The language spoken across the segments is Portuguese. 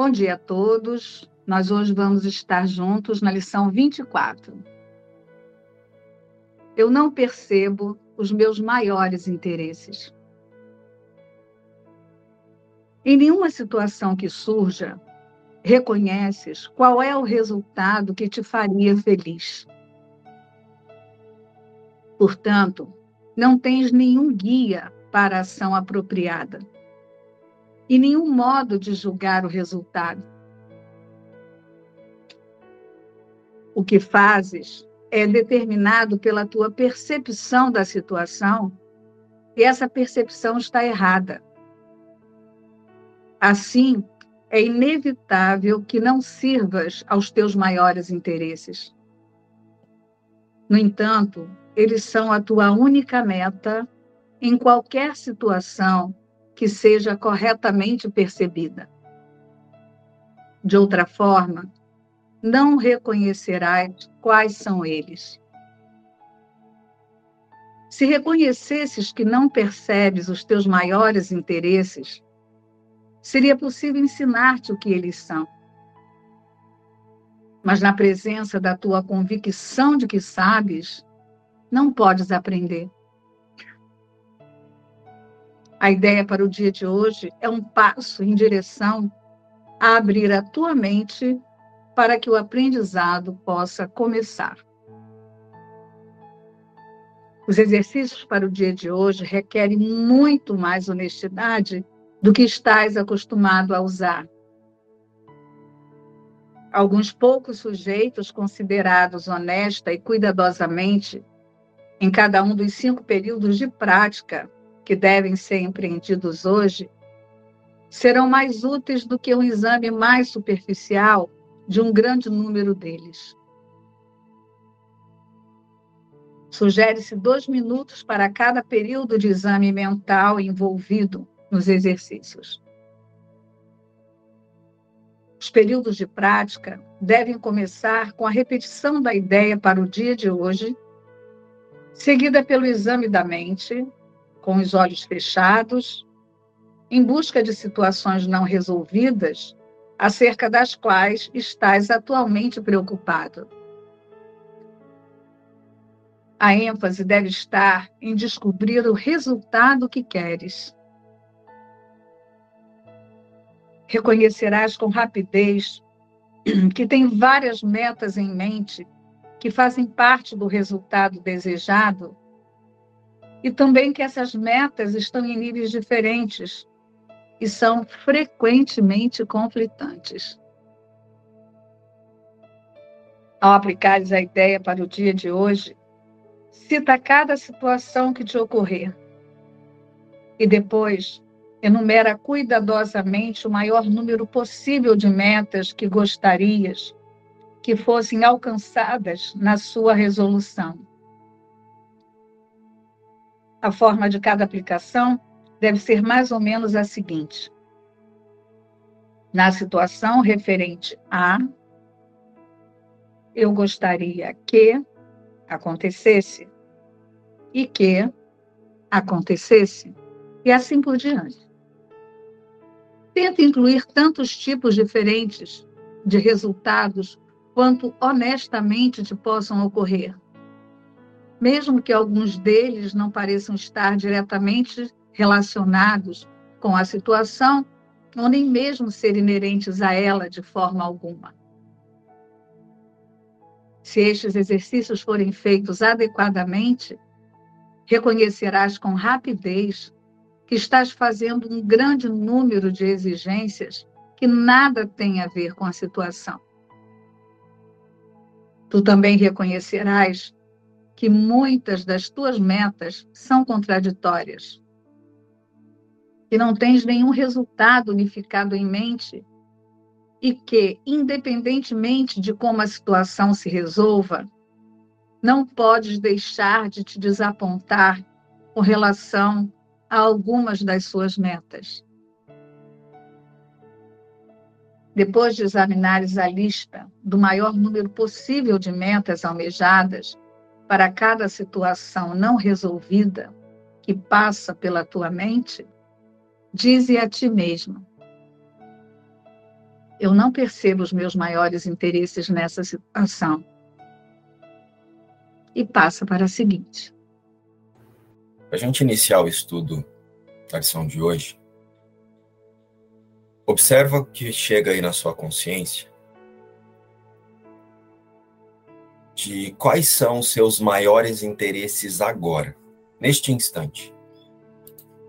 Bom dia a todos. Nós hoje vamos estar juntos na lição 24. Eu não percebo os meus maiores interesses. Em nenhuma situação que surja, reconheces qual é o resultado que te faria feliz. Portanto, não tens nenhum guia para a ação apropriada e nenhum modo de julgar o resultado. O que fazes é determinado pela tua percepção da situação e essa percepção está errada. Assim, é inevitável que não sirvas aos teus maiores interesses. No entanto, eles são a tua única meta em qualquer situação que seja corretamente percebida. De outra forma, não reconhecerás quais são eles. Se reconhecesses que não percebes os teus maiores interesses, seria possível ensinar-te o que eles são. Mas na presença da tua convicção de que sabes, não podes aprender. A ideia para o dia de hoje é um passo em direção a abrir a tua mente para que o aprendizado possa começar. Os exercícios para o dia de hoje requerem muito mais honestidade do que estás acostumado a usar. Alguns poucos sujeitos considerados honesta e cuidadosamente em cada um dos cinco períodos de prática que devem ser empreendidos hoje serão mais úteis do que um exame mais superficial de um grande número deles. Sugere-se dois minutos para cada período de exame mental envolvido nos exercícios. Os períodos de prática devem começar com a repetição da ideia para o dia de hoje, seguida pelo exame da mente, com os olhos fechados, em busca de situações não resolvidas acerca das quais estás atualmente preocupado. A ênfase deve estar em descobrir o resultado que queres reconhecerás com rapidez que tem várias metas em mente que fazem parte do resultado desejado e também que essas metas estão em níveis diferentes e são frequentemente conflitantes. Ao aplicares a ideia para o dia de hoje, cita cada situação que te ocorrer e depois Enumera cuidadosamente o maior número possível de metas que gostarias que fossem alcançadas na sua resolução. A forma de cada aplicação deve ser mais ou menos a seguinte: na situação referente a, eu gostaria que acontecesse e que acontecesse, e assim por diante. Tenta incluir tantos tipos diferentes de resultados quanto honestamente te possam ocorrer. Mesmo que alguns deles não pareçam estar diretamente relacionados com a situação, ou nem mesmo ser inerentes a ela de forma alguma. Se estes exercícios forem feitos adequadamente, reconhecerás com rapidez que estás fazendo um grande número de exigências que nada têm a ver com a situação. Tu também reconhecerás que muitas das tuas metas são contraditórias, que não tens nenhum resultado unificado em mente e que, independentemente de como a situação se resolva, não podes deixar de te desapontar com relação a algumas das suas metas. Depois de examinares a lista do maior número possível de metas almejadas para cada situação não resolvida que passa pela tua mente, dize a ti mesmo: eu não percebo os meus maiores interesses nessa situação. E passa para a seguinte. Para a gente iniciar o estudo da lição de hoje, observa o que chega aí na sua consciência de quais são os seus maiores interesses agora, neste instante.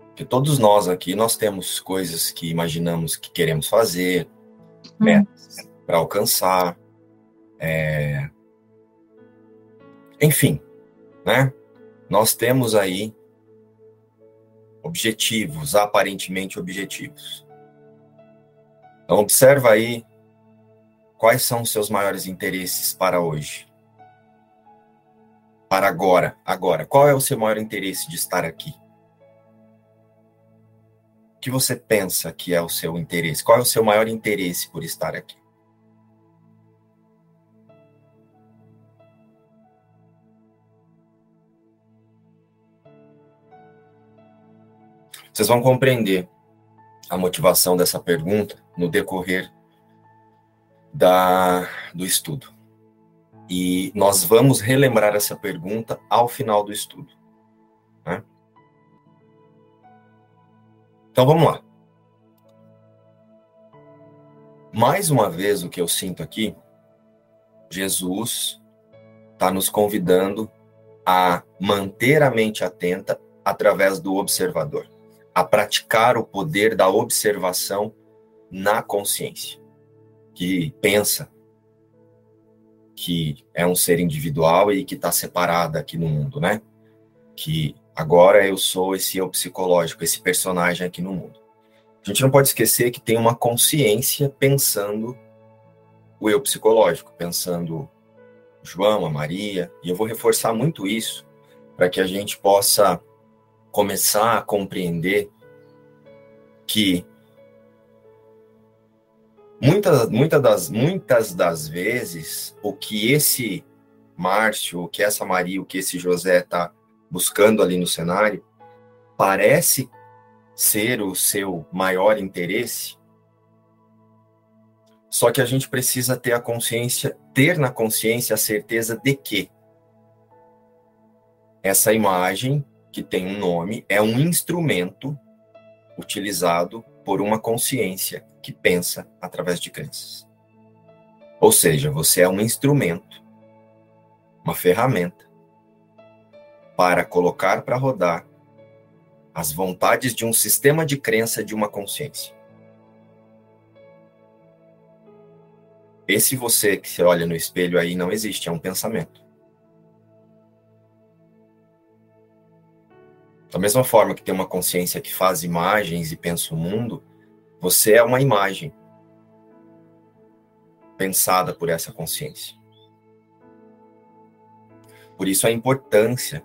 Porque todos nós aqui, nós temos coisas que imaginamos que queremos fazer, hum. metas para alcançar, é... enfim, né? Nós temos aí objetivos, aparentemente objetivos. Então observa aí quais são os seus maiores interesses para hoje. Para agora, agora. Qual é o seu maior interesse de estar aqui? O que você pensa que é o seu interesse? Qual é o seu maior interesse por estar aqui? Vocês vão compreender a motivação dessa pergunta no decorrer da, do estudo. E nós vamos relembrar essa pergunta ao final do estudo. Né? Então vamos lá. Mais uma vez, o que eu sinto aqui, Jesus está nos convidando a manter a mente atenta através do observador a praticar o poder da observação na consciência, que pensa que é um ser individual e que está separada aqui no mundo, né? Que agora eu sou esse eu psicológico, esse personagem aqui no mundo. A gente não pode esquecer que tem uma consciência pensando o eu psicológico, pensando João, a Maria, e eu vou reforçar muito isso para que a gente possa começar a compreender que muitas, muitas, das, muitas das vezes o que esse Márcio, o que essa Maria, o que esse José está buscando ali no cenário, parece ser o seu maior interesse, só que a gente precisa ter a consciência, ter na consciência a certeza de que essa imagem que tem um nome, é um instrumento utilizado por uma consciência que pensa através de crenças. Ou seja, você é um instrumento, uma ferramenta para colocar para rodar as vontades de um sistema de crença de uma consciência. Esse você que se olha no espelho aí não existe, é um pensamento. Da mesma forma que tem uma consciência que faz imagens e pensa o mundo, você é uma imagem pensada por essa consciência. Por isso a importância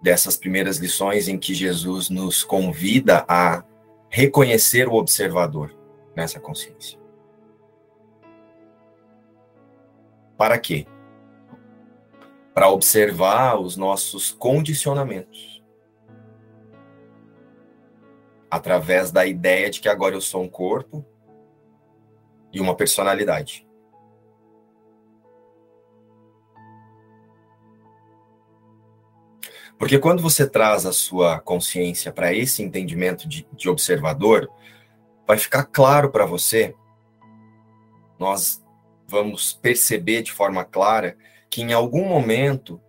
dessas primeiras lições em que Jesus nos convida a reconhecer o observador nessa consciência. Para quê? para observar os nossos condicionamentos. Através da ideia de que agora eu sou um corpo e uma personalidade. Porque quando você traz a sua consciência para esse entendimento de, de observador, vai ficar claro para você, nós vamos perceber de forma clara que em algum momento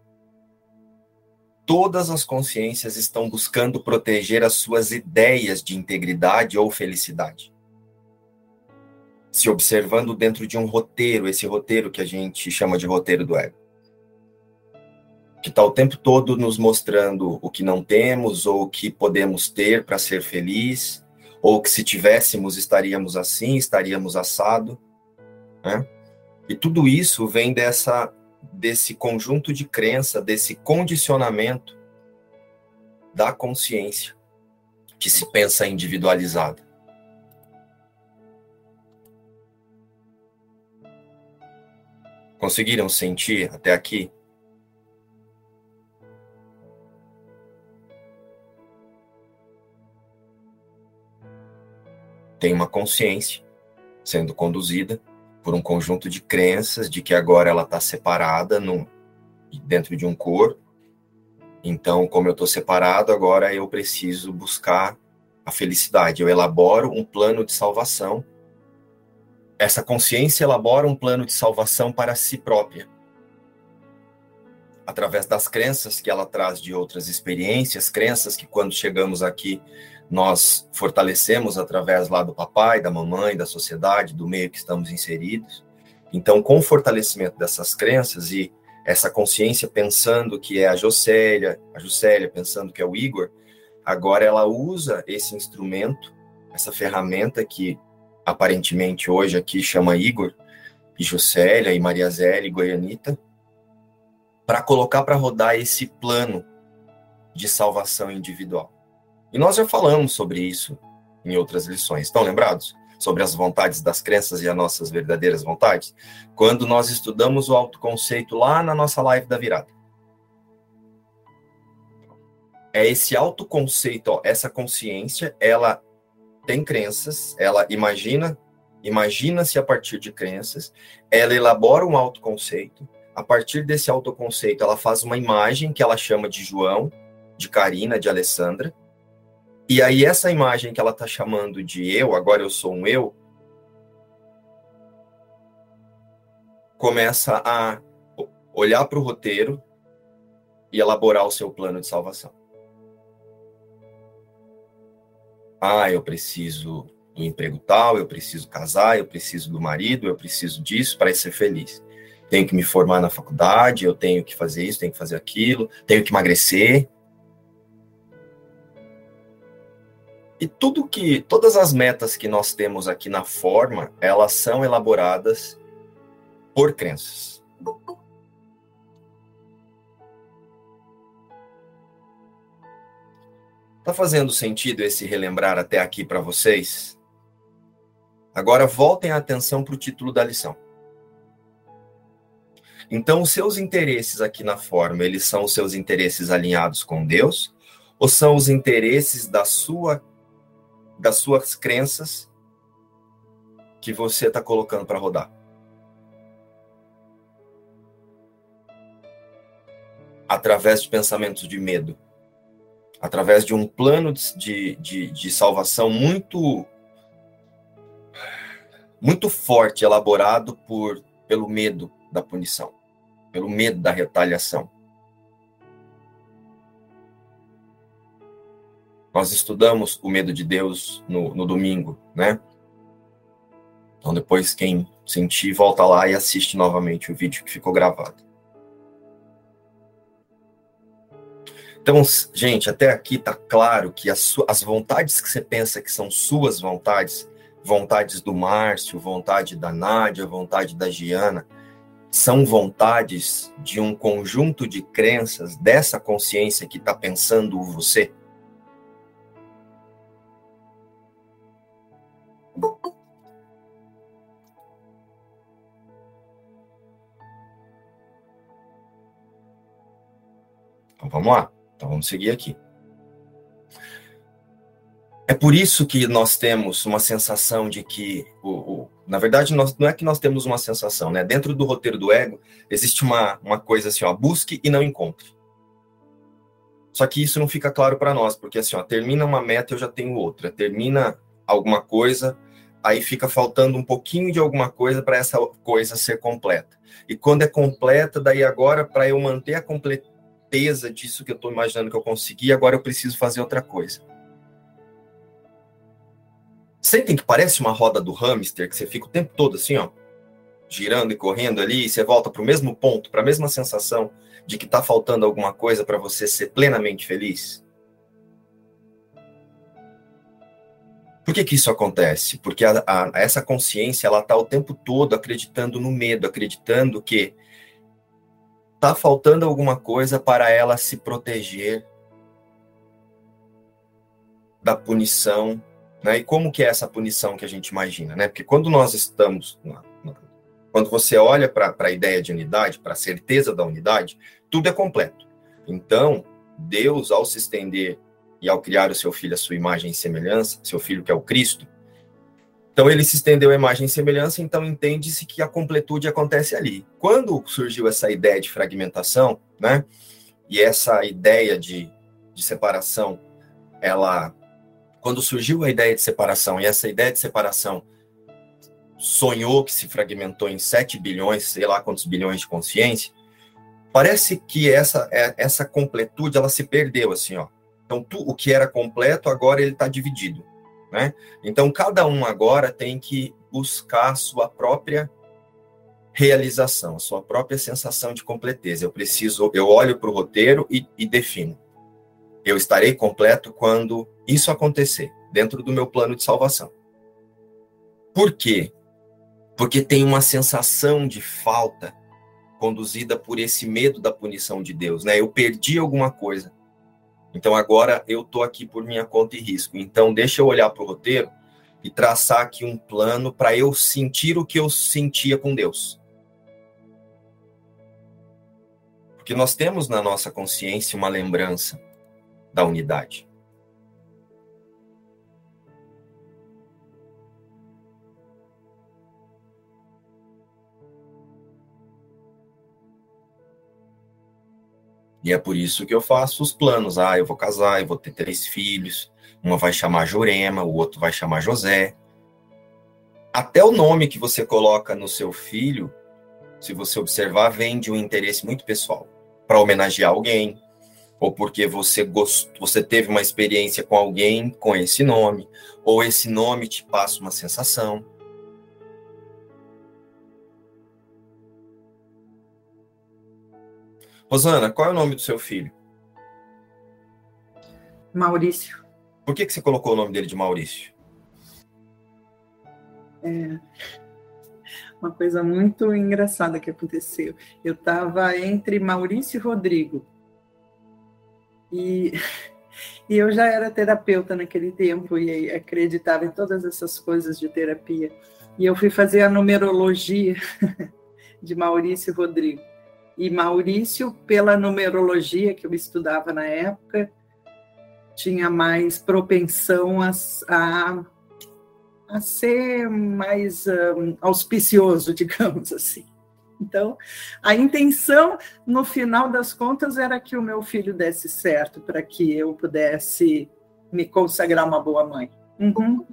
todas as consciências estão buscando proteger as suas ideias de integridade ou felicidade. Se observando dentro de um roteiro, esse roteiro que a gente chama de roteiro do ego. Que está o tempo todo nos mostrando o que não temos ou o que podemos ter para ser feliz, ou que se tivéssemos estaríamos assim, estaríamos assado. Né? E tudo isso vem dessa desse conjunto de crença, desse condicionamento da consciência que se pensa individualizada. Conseguiram sentir até aqui? Tem uma consciência sendo conduzida por um conjunto de crenças de que agora ela está separada no, dentro de um corpo. Então, como eu estou separado, agora eu preciso buscar a felicidade. Eu elaboro um plano de salvação. Essa consciência elabora um plano de salvação para si própria através das crenças que ela traz de outras experiências, crenças que quando chegamos aqui nós fortalecemos através lá do papai, da mamãe, da sociedade, do meio que estamos inseridos. Então, com o fortalecimento dessas crenças e essa consciência pensando que é a Jocélia, a Juscelia pensando que é o Igor, agora ela usa esse instrumento, essa ferramenta que aparentemente hoje aqui chama Igor, e Jocélia, e Maria Zélia, e Goianita, para colocar para rodar esse plano de salvação individual. E nós já falamos sobre isso em outras lições. Estão lembrados? Sobre as vontades das crenças e as nossas verdadeiras vontades? Quando nós estudamos o autoconceito lá na nossa live da virada. É esse autoconceito, ó, essa consciência, ela tem crenças, ela imagina, imagina-se a partir de crenças, ela elabora um autoconceito, a partir desse autoconceito, ela faz uma imagem que ela chama de João, de Karina, de Alessandra. E aí, essa imagem que ela está chamando de eu, agora eu sou um eu, começa a olhar para o roteiro e elaborar o seu plano de salvação. Ah, eu preciso do emprego tal, eu preciso casar, eu preciso do marido, eu preciso disso para ser feliz tenho que me formar na faculdade, eu tenho que fazer isso, tenho que fazer aquilo, tenho que emagrecer. E tudo que, todas as metas que nós temos aqui na forma, elas são elaboradas por crenças. Tá fazendo sentido esse relembrar até aqui para vocês? Agora voltem a atenção para o título da lição. Então, os seus interesses aqui na forma, eles são os seus interesses alinhados com Deus ou são os interesses da sua das suas crenças que você está colocando para rodar? Através de pensamentos de medo, através de um plano de, de, de salvação muito muito forte, elaborado por pelo medo da punição pelo medo da retaliação. Nós estudamos o medo de Deus no, no domingo, né? Então, depois, quem sentir, volta lá e assiste novamente o vídeo que ficou gravado. Então, gente, até aqui tá claro que as, as vontades que você pensa que são suas vontades, vontades do Márcio, vontade da Nádia, vontade da Giana, são vontades de um conjunto de crenças dessa consciência que está pensando você? Então vamos lá. Então vamos seguir aqui. É por isso que nós temos uma sensação de que o, o na verdade, nós, não é que nós temos uma sensação, né? Dentro do roteiro do ego, existe uma, uma coisa assim, ó, busque e não encontre. Só que isso não fica claro para nós, porque assim, ó, termina uma meta, eu já tenho outra. Termina alguma coisa, aí fica faltando um pouquinho de alguma coisa para essa coisa ser completa. E quando é completa, daí agora, para eu manter a completeza disso que eu estou imaginando que eu consegui, agora eu preciso fazer outra coisa. Sentem que parece uma roda do hamster, que você fica o tempo todo assim, ó, girando e correndo ali, e você volta para o mesmo ponto, para a mesma sensação de que está faltando alguma coisa para você ser plenamente feliz? Por que, que isso acontece? Porque a, a, essa consciência ela está o tempo todo acreditando no medo, acreditando que está faltando alguma coisa para ela se proteger da punição né? E como que é essa punição que a gente imagina? Né? Porque quando nós estamos, quando você olha para a ideia de unidade, para a certeza da unidade, tudo é completo. Então, Deus, ao se estender e ao criar o seu filho à sua imagem e semelhança, seu filho que é o Cristo, Então ele se estendeu a imagem e semelhança, então entende-se que a completude acontece ali. Quando surgiu essa ideia de fragmentação, né? E essa ideia de, de separação, ela quando surgiu a ideia de separação, e essa ideia de separação sonhou que se fragmentou em 7 bilhões, sei lá quantos bilhões de consciência, parece que essa é, essa completude ela se perdeu assim, ó. Então tu, o que era completo agora ele está dividido, né? Então cada um agora tem que buscar sua própria realização, a sua própria sensação de completeza. Eu preciso, eu olho para o roteiro e, e defino. Eu estarei completo quando isso acontecer, dentro do meu plano de salvação. Por quê? Porque tem uma sensação de falta conduzida por esse medo da punição de Deus, né? Eu perdi alguma coisa. Então agora eu tô aqui por minha conta e risco. Então deixa eu olhar para o roteiro e traçar aqui um plano para eu sentir o que eu sentia com Deus. Porque nós temos na nossa consciência uma lembrança da unidade. E é por isso que eu faço os planos. Ah, eu vou casar, eu vou ter três filhos. Uma vai chamar Jurema, o outro vai chamar José. Até o nome que você coloca no seu filho, se você observar, vem de um interesse muito pessoal. Para homenagear alguém, ou porque você gost... você teve uma experiência com alguém com esse nome, ou esse nome te passa uma sensação. Rosana, qual é o nome do seu filho? Maurício. Por que, que você colocou o nome dele de Maurício? É uma coisa muito engraçada que aconteceu. Eu estava entre Maurício e Rodrigo. E, e eu já era terapeuta naquele tempo e acreditava em todas essas coisas de terapia. E eu fui fazer a numerologia de Maurício e Rodrigo. E Maurício, pela numerologia que eu estudava na época, tinha mais propensão a, a, a ser mais um, auspicioso, digamos assim. Então, a intenção, no final das contas, era que o meu filho desse certo, para que eu pudesse me consagrar uma boa mãe. Uhum.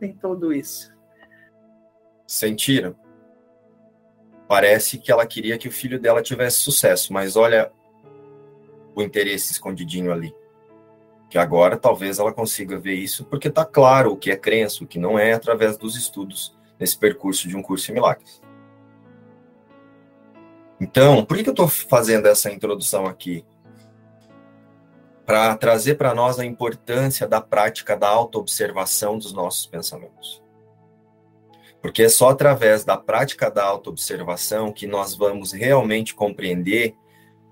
Tem tudo isso. Sentiram? Parece que ela queria que o filho dela tivesse sucesso, mas olha o interesse escondidinho ali. Que agora talvez ela consiga ver isso, porque está claro o que é crença, o que não é, através dos estudos nesse percurso de um curso em milagres. Então, por que eu estou fazendo essa introdução aqui? Para trazer para nós a importância da prática da autoobservação dos nossos pensamentos. Porque é só através da prática da autoobservação que nós vamos realmente compreender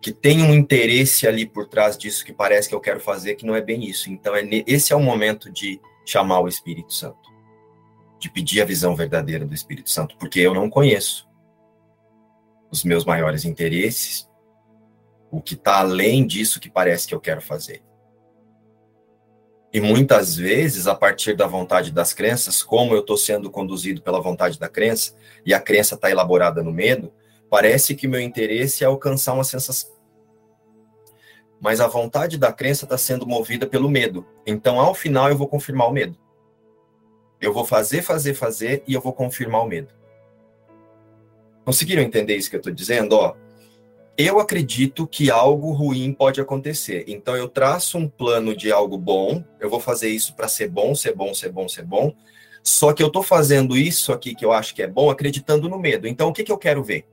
que tem um interesse ali por trás disso que parece que eu quero fazer, que não é bem isso. Então, é, esse é o momento de chamar o Espírito Santo, de pedir a visão verdadeira do Espírito Santo, porque eu não conheço os meus maiores interesses, o que está além disso que parece que eu quero fazer. E muitas vezes, a partir da vontade das crenças, como eu estou sendo conduzido pela vontade da crença, e a crença está elaborada no medo, parece que meu interesse é alcançar uma sensação. Mas a vontade da crença está sendo movida pelo medo. Então, ao final, eu vou confirmar o medo. Eu vou fazer, fazer, fazer, e eu vou confirmar o medo. Conseguiram entender isso que eu estou dizendo? Ó, eu acredito que algo ruim pode acontecer. Então eu traço um plano de algo bom, eu vou fazer isso para ser bom, ser bom, ser bom, ser bom. Só que eu estou fazendo isso aqui que eu acho que é bom, acreditando no medo. Então o que, que eu quero ver?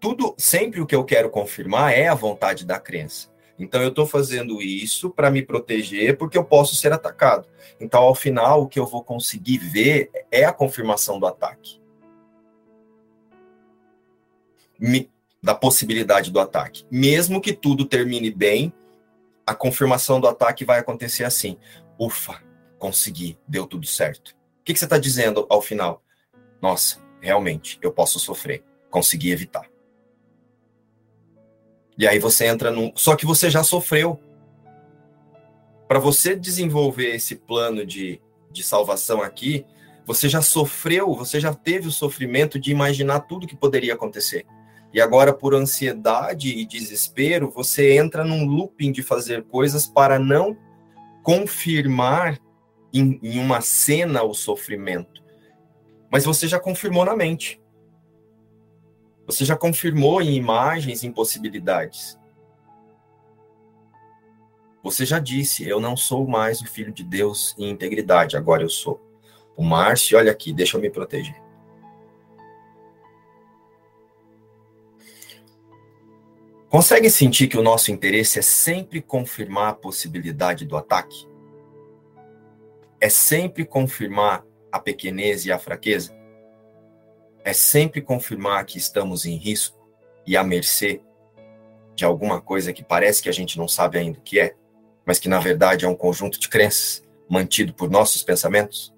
Tudo, sempre o que eu quero confirmar é a vontade da crença. Então eu estou fazendo isso para me proteger, porque eu posso ser atacado. Então ao final o que eu vou conseguir ver é a confirmação do ataque. Me, da possibilidade do ataque. Mesmo que tudo termine bem, a confirmação do ataque vai acontecer assim. Ufa, consegui, deu tudo certo. O que, que você está dizendo ao final? Nossa, realmente, eu posso sofrer, consegui evitar. E aí você entra num. Só que você já sofreu. Para você desenvolver esse plano de, de salvação aqui, Você já sofreu, você já teve o sofrimento de imaginar tudo que poderia acontecer. E agora, por ansiedade e desespero, você entra num looping de fazer coisas para não confirmar em, em uma cena o sofrimento. Mas você já confirmou na mente. Você já confirmou em imagens, em possibilidades. Você já disse, eu não sou mais o filho de Deus em integridade, agora eu sou. O Márcio, olha aqui, deixa eu me proteger. Consegue sentir que o nosso interesse é sempre confirmar a possibilidade do ataque? É sempre confirmar a pequenez e a fraqueza? É sempre confirmar que estamos em risco e à mercê de alguma coisa que parece que a gente não sabe ainda o que é? mas que na verdade é um conjunto de crenças mantido por nossos pensamentos?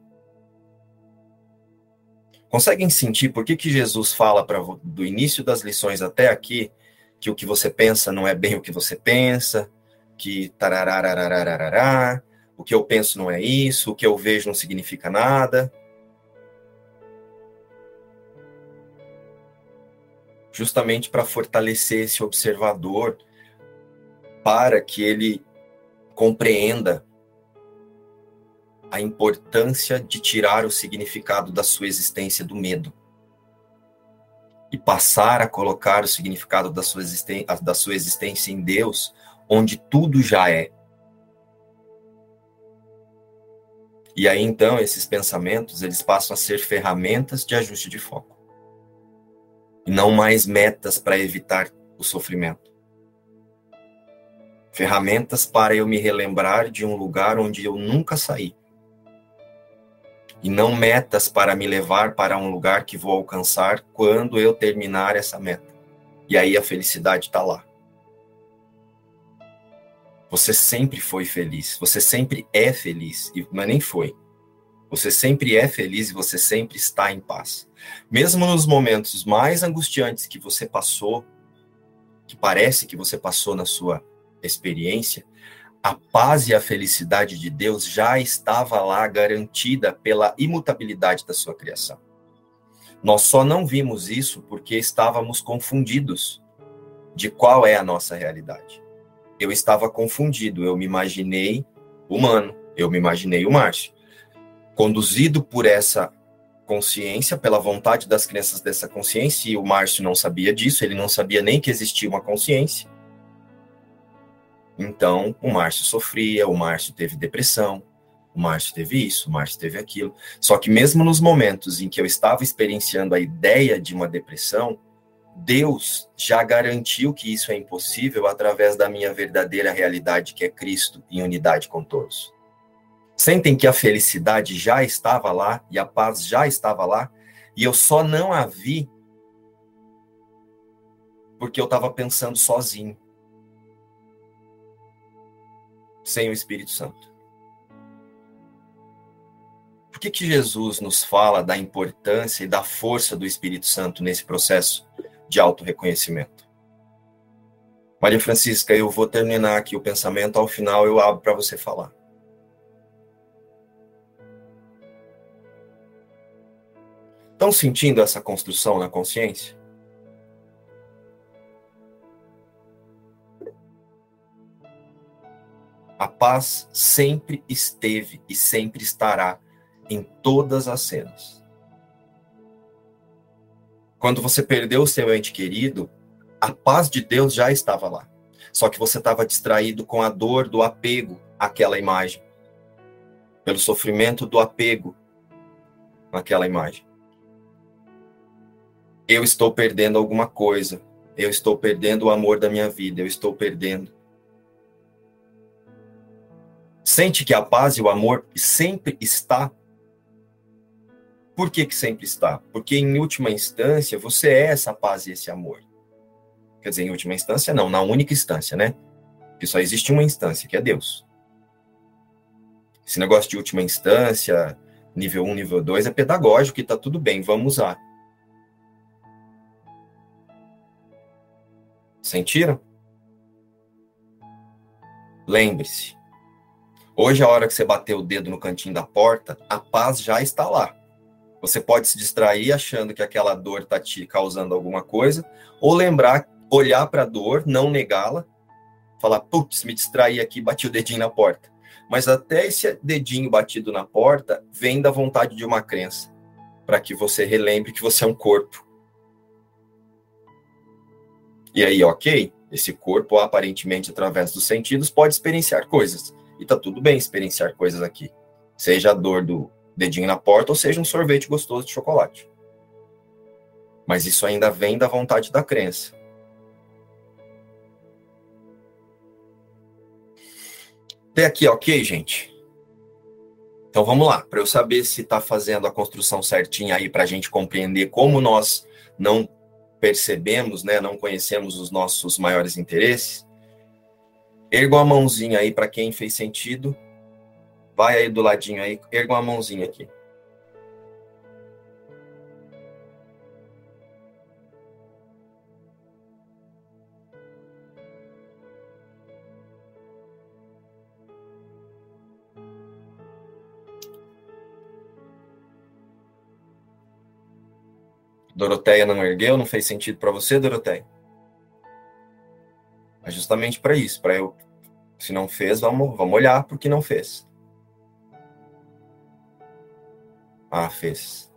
Conseguem sentir por que, que Jesus fala para do início das lições até aqui que o que você pensa não é bem o que você pensa, que tararararararará, o que eu penso não é isso, o que eu vejo não significa nada? Justamente para fortalecer esse observador, para que ele compreenda a importância de tirar o significado da sua existência do medo e passar a colocar o significado da sua, da sua existência em Deus, onde tudo já é. E aí então esses pensamentos, eles passam a ser ferramentas de ajuste de foco. E não mais metas para evitar o sofrimento ferramentas para eu me relembrar de um lugar onde eu nunca saí. E não metas para me levar para um lugar que vou alcançar quando eu terminar essa meta. E aí a felicidade está lá. Você sempre foi feliz, você sempre é feliz, mas nem foi. Você sempre é feliz e você sempre está em paz. Mesmo nos momentos mais angustiantes que você passou, que parece que você passou na sua experiência, a paz e a felicidade de Deus já estava lá garantida pela imutabilidade da sua criação. Nós só não vimos isso porque estávamos confundidos de qual é a nossa realidade. Eu estava confundido, eu me imaginei humano, eu me imaginei o Márcio. Conduzido por essa consciência, pela vontade das crianças dessa consciência, e o Márcio não sabia disso, ele não sabia nem que existia uma consciência. Então, o Márcio sofria, o Márcio teve depressão, o Márcio teve isso, o Márcio teve aquilo. Só que mesmo nos momentos em que eu estava experienciando a ideia de uma depressão, Deus já garantiu que isso é impossível através da minha verdadeira realidade, que é Cristo, em unidade com todos. Sentem que a felicidade já estava lá e a paz já estava lá, e eu só não a vi porque eu estava pensando sozinho sem o Espírito Santo? Por que, que Jesus nos fala da importância e da força do Espírito Santo nesse processo de auto-reconhecimento? Maria Francisca, eu vou terminar aqui o pensamento, ao final eu abro para você falar. Estão sentindo essa construção na consciência? A paz sempre esteve e sempre estará em todas as cenas. Quando você perdeu o seu ente querido, a paz de Deus já estava lá. Só que você estava distraído com a dor do apego àquela imagem, pelo sofrimento do apego naquela imagem. Eu estou perdendo alguma coisa. Eu estou perdendo o amor da minha vida. Eu estou perdendo. Sente que a paz e o amor sempre está. Por que, que sempre está? Porque, em última instância, você é essa paz e esse amor. Quer dizer, em última instância, não, na única instância, né? Porque só existe uma instância, que é Deus. Esse negócio de última instância, nível 1, nível 2, é pedagógico e tá tudo bem, vamos usar. Sentiram? Lembre-se, Hoje, a hora que você bater o dedo no cantinho da porta, a paz já está lá. Você pode se distrair achando que aquela dor está te causando alguma coisa, ou lembrar, olhar para a dor, não negá-la, falar, putz, me distraí aqui, bati o dedinho na porta. Mas até esse dedinho batido na porta vem da vontade de uma crença, para que você relembre que você é um corpo. E aí, ok, esse corpo, aparentemente através dos sentidos, pode experienciar coisas. E tá tudo bem experienciar coisas aqui. Seja a dor do dedinho na porta, ou seja um sorvete gostoso de chocolate. Mas isso ainda vem da vontade da crença. Até aqui, ok, gente? Então vamos lá, para eu saber se está fazendo a construção certinha aí para a gente compreender como nós não percebemos, né, não conhecemos os nossos maiores interesses. Ergo a mãozinha aí para quem fez sentido. Vai aí do ladinho aí, erga uma mãozinha aqui. Doroteia não ergueu, não fez sentido para você, Doroteia? É justamente para isso, para eu, se não fez, vamos, vamos olhar porque não fez. Ah, fez.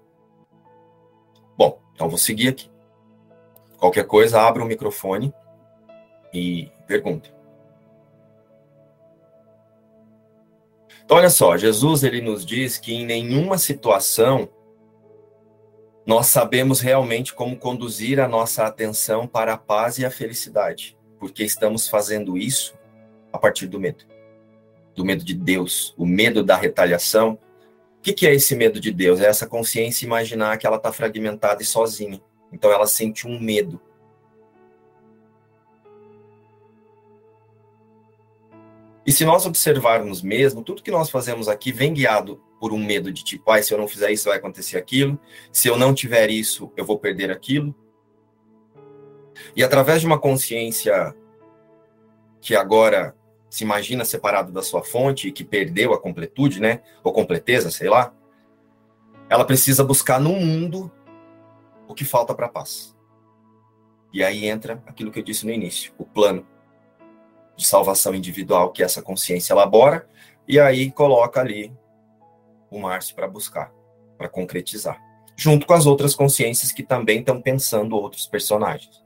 Bom, então vou seguir aqui. Qualquer coisa, abra o microfone e pergunta. Então, olha só, Jesus ele nos diz que em nenhuma situação nós sabemos realmente como conduzir a nossa atenção para a paz e a felicidade, porque estamos fazendo isso a partir do medo. Do medo de Deus, o medo da retaliação, que, que é esse medo de Deus? É essa consciência imaginar que ela está fragmentada e sozinha. Então ela sente um medo. E se nós observarmos mesmo, tudo que nós fazemos aqui vem guiado por um medo de tipo, ah, se eu não fizer isso vai acontecer aquilo, se eu não tiver isso, eu vou perder aquilo. E através de uma consciência que agora se imagina separado da sua fonte e que perdeu a completude, né? Ou completeza, sei lá. Ela precisa buscar no mundo o que falta para a paz. E aí entra aquilo que eu disse no início, o plano de salvação individual que essa consciência elabora e aí coloca ali o Márcio para buscar, para concretizar, junto com as outras consciências que também estão pensando outros personagens,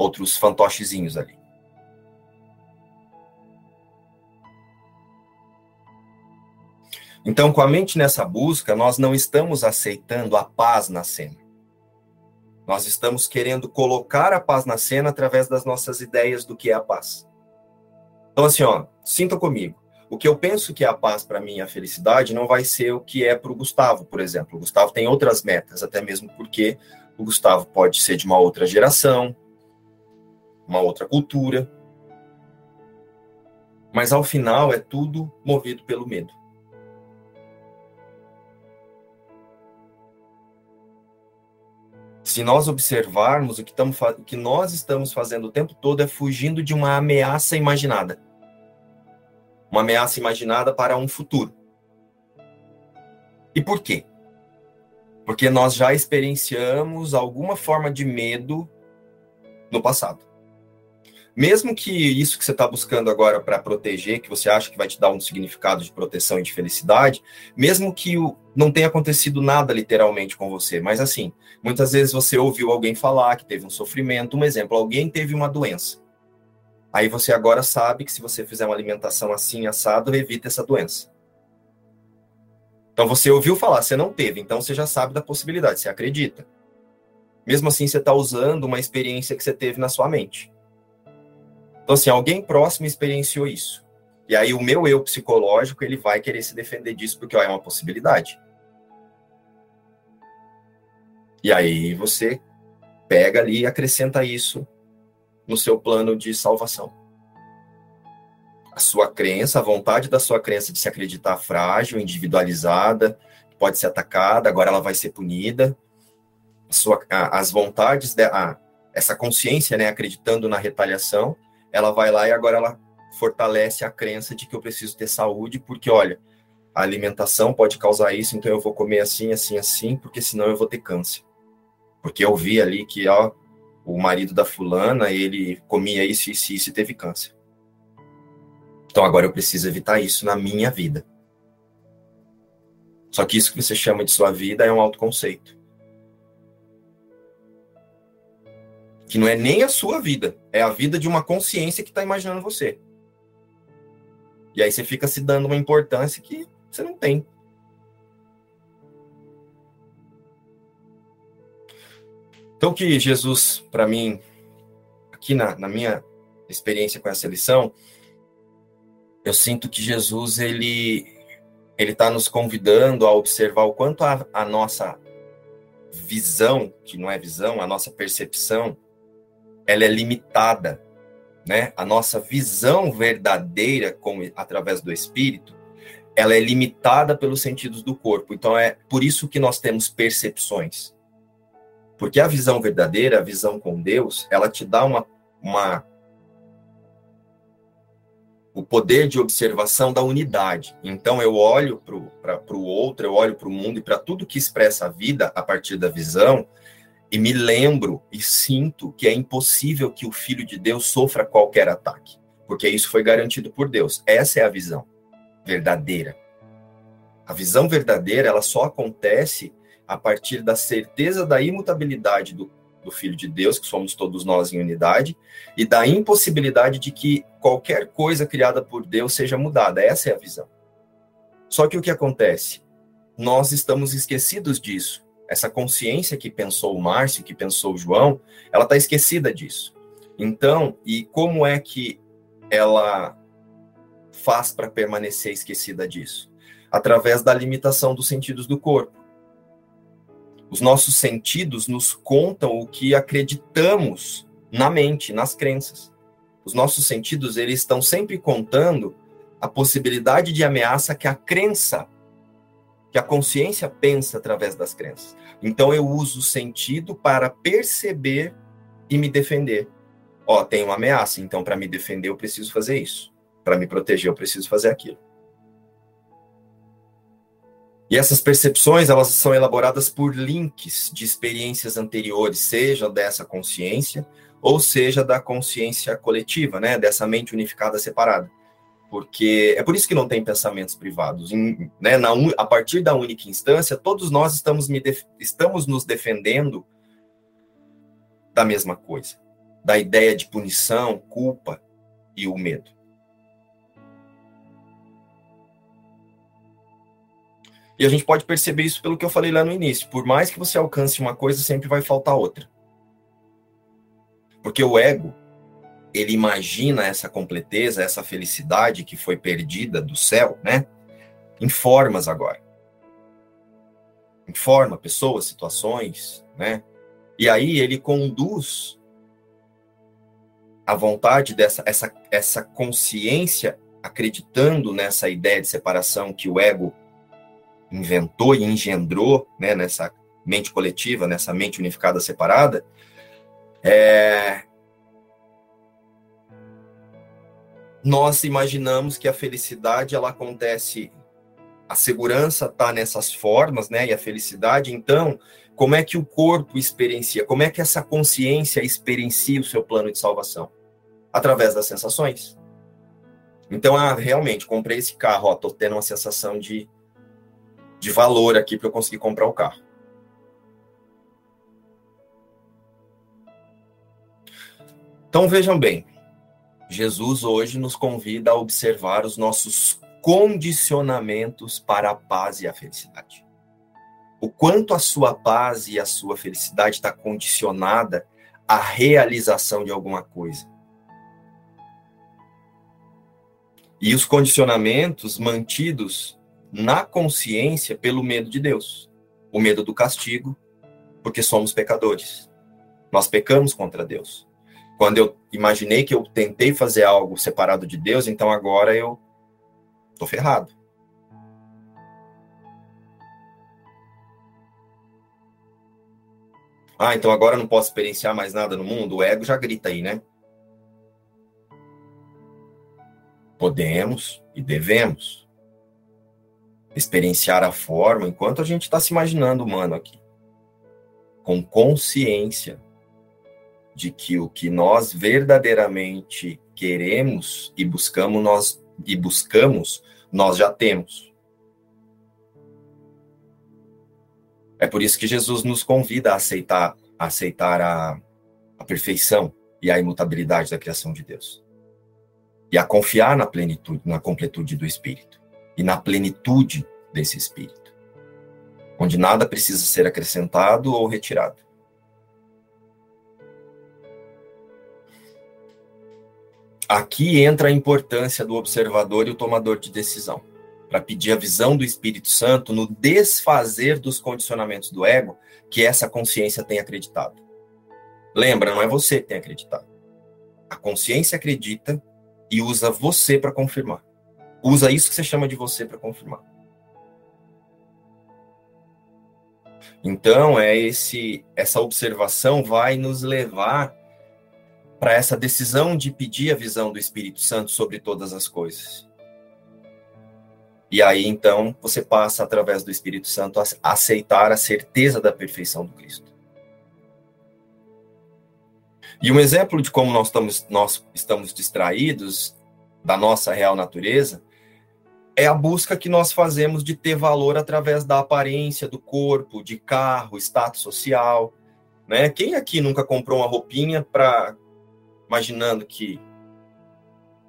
outros fantochezinhos ali. Então, com a mente nessa busca, nós não estamos aceitando a paz na cena. Nós estamos querendo colocar a paz na cena através das nossas ideias do que é a paz. Então, assim, ó, sinta comigo. O que eu penso que é a paz para mim, a felicidade, não vai ser o que é para o Gustavo, por exemplo. O Gustavo tem outras metas, até mesmo porque o Gustavo pode ser de uma outra geração, uma outra cultura. Mas ao final é tudo movido pelo medo. se nós observarmos, o que, estamos, o que nós estamos fazendo o tempo todo é fugindo de uma ameaça imaginada. Uma ameaça imaginada para um futuro. E por quê? Porque nós já experienciamos alguma forma de medo no passado. Mesmo que isso que você está buscando agora para proteger, que você acha que vai te dar um significado de proteção e de felicidade, mesmo que o, não tenha acontecido nada literalmente com você, mas assim, muitas vezes você ouviu alguém falar que teve um sofrimento, um exemplo, alguém teve uma doença. Aí você agora sabe que se você fizer uma alimentação assim, assado, evita essa doença. Então você ouviu falar, você não teve, então você já sabe da possibilidade, você acredita. Mesmo assim, você está usando uma experiência que você teve na sua mente. Então, assim, alguém próximo experienciou isso. E aí o meu eu psicológico, ele vai querer se defender disso, porque ó, é uma possibilidade. E aí você pega ali e acrescenta isso no seu plano de salvação. A sua crença, a vontade da sua crença de se acreditar frágil, individualizada, pode ser atacada, agora ela vai ser punida. A sua, a, as vontades, de, a, essa consciência, né, acreditando na retaliação, ela vai lá e agora ela fortalece a crença de que eu preciso ter saúde, porque olha, a alimentação pode causar isso, então eu vou comer assim, assim, assim, porque senão eu vou ter câncer. Porque eu vi ali que ó, o marido da fulana, ele comia isso, isso, isso e teve câncer. Então agora eu preciso evitar isso na minha vida. Só que isso que você chama de sua vida é um autoconceito. Que não é nem a sua vida, é a vida de uma consciência que está imaginando você. E aí você fica se dando uma importância que você não tem. Então, que Jesus, para mim, aqui na, na minha experiência com essa lição, eu sinto que Jesus, ele ele está nos convidando a observar o quanto a, a nossa visão, que não é visão, a nossa percepção, ela é limitada, né? A nossa visão verdadeira, através do Espírito, ela é limitada pelos sentidos do corpo. Então é por isso que nós temos percepções. Porque a visão verdadeira, a visão com Deus, ela te dá uma, uma o poder de observação da unidade. Então eu olho para o outro, eu olho para o mundo e para tudo que expressa a vida a partir da visão e me lembro e sinto que é impossível que o filho de Deus sofra qualquer ataque, porque isso foi garantido por Deus. Essa é a visão verdadeira. A visão verdadeira, ela só acontece a partir da certeza da imutabilidade do, do Filho de Deus, que somos todos nós em unidade, e da impossibilidade de que qualquer coisa criada por Deus seja mudada. Essa é a visão. Só que o que acontece? Nós estamos esquecidos disso. Essa consciência que pensou o Márcio, que pensou o João, ela está esquecida disso. Então, e como é que ela faz para permanecer esquecida disso? Através da limitação dos sentidos do corpo. Os nossos sentidos nos contam o que acreditamos na mente, nas crenças. Os nossos sentidos, eles estão sempre contando a possibilidade de ameaça que a crença, que a consciência pensa através das crenças. Então eu uso o sentido para perceber e me defender. Ó, tem uma ameaça, então para me defender eu preciso fazer isso. Para me proteger eu preciso fazer aquilo. E essas percepções, elas são elaboradas por links de experiências anteriores, seja dessa consciência ou seja da consciência coletiva, né, dessa mente unificada separada. Porque é por isso que não tem pensamentos privados. Em, né, na, a partir da única instância, todos nós estamos, def, estamos nos defendendo da mesma coisa, da ideia de punição, culpa e o medo. E a gente pode perceber isso pelo que eu falei lá no início. Por mais que você alcance uma coisa, sempre vai faltar outra. Porque o ego, ele imagina essa completeza, essa felicidade que foi perdida do céu, né? Em formas agora. Em forma, pessoas, situações, né? E aí ele conduz a vontade dessa essa, essa consciência acreditando nessa ideia de separação que o ego inventou e engendrou né, nessa mente coletiva, nessa mente unificada separada, é... nós imaginamos que a felicidade ela acontece, a segurança está nessas formas, né? E a felicidade, então, como é que o corpo experiencia? Como é que essa consciência experiencia o seu plano de salvação? Através das sensações. Então, ah, realmente, comprei esse carro, ó, tô tendo uma sensação de de valor aqui para eu conseguir comprar o carro. Então vejam bem, Jesus hoje nos convida a observar os nossos condicionamentos para a paz e a felicidade. O quanto a sua paz e a sua felicidade está condicionada à realização de alguma coisa. E os condicionamentos mantidos na consciência pelo medo de Deus, o medo do castigo, porque somos pecadores. Nós pecamos contra Deus. Quando eu imaginei que eu tentei fazer algo separado de Deus, então agora eu tô ferrado. Ah, então agora eu não posso experienciar mais nada no mundo? O ego já grita aí, né? Podemos e devemos. experienciar a forma enquanto a gente está se imaginando humano aqui, com consciência de que o que nós verdadeiramente queremos e buscamos nós e buscamos nós já temos. É por isso que Jesus nos convida a aceitar, a aceitar a, a perfeição e a imutabilidade da criação de Deus. E a confiar na plenitude, na completude do Espírito e na plenitude desse Espírito, onde nada precisa ser acrescentado ou retirado. Aqui entra a importância do observador e o tomador de decisão, para pedir a visão do Espírito Santo no desfazer dos condicionamentos do ego que essa consciência tem acreditado. Lembra, não é você que tem acreditado. A consciência acredita e usa você para confirmar. Usa isso que você chama de você para confirmar. Então, é esse essa observação vai nos levar para essa decisão de pedir a visão do Espírito Santo sobre todas as coisas. E aí, então, você passa, através do Espírito Santo, a aceitar a certeza da perfeição do Cristo. E um exemplo de como nós estamos, nós estamos distraídos da nossa real natureza é a busca que nós fazemos de ter valor através da aparência, do corpo, de carro, status social. Né? Quem aqui nunca comprou uma roupinha para imaginando que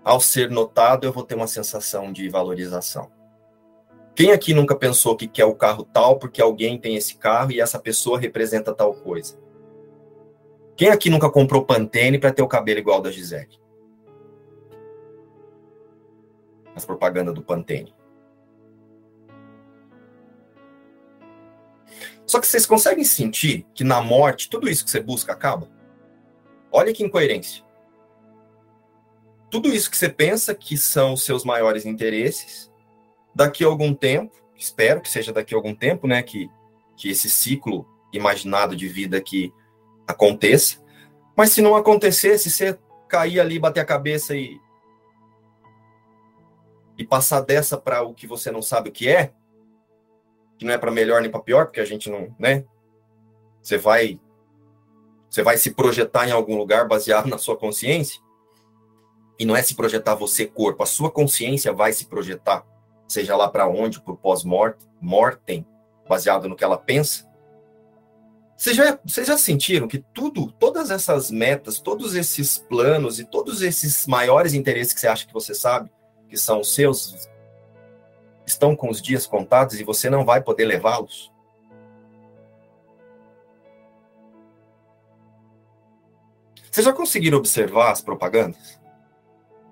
ao ser notado eu vou ter uma sensação de valorização. Quem aqui nunca pensou que quer o carro tal porque alguém tem esse carro e essa pessoa representa tal coisa? Quem aqui nunca comprou Pantene para ter o cabelo igual da Gisele? As propagandas do Pantene. Só que vocês conseguem sentir que na morte tudo isso que você busca acaba? Olha que incoerência tudo isso que você pensa que são os seus maiores interesses, daqui a algum tempo, espero que seja daqui a algum tempo, né, que, que esse ciclo imaginado de vida aqui aconteça, mas se não acontecer, se você cair ali, bater a cabeça e e passar dessa para o que você não sabe o que é, que não é para melhor nem para pior, porque a gente não, né? Você vai você vai se projetar em algum lugar baseado na sua consciência. E não é se projetar você corpo, a sua consciência vai se projetar, seja lá para onde, por pós-mortem, baseado no que ela pensa. Vocês já, vocês já sentiram que tudo, todas essas metas, todos esses planos e todos esses maiores interesses que você acha que você sabe, que são seus, estão com os dias contados e você não vai poder levá-los? Vocês já conseguiram observar as propagandas?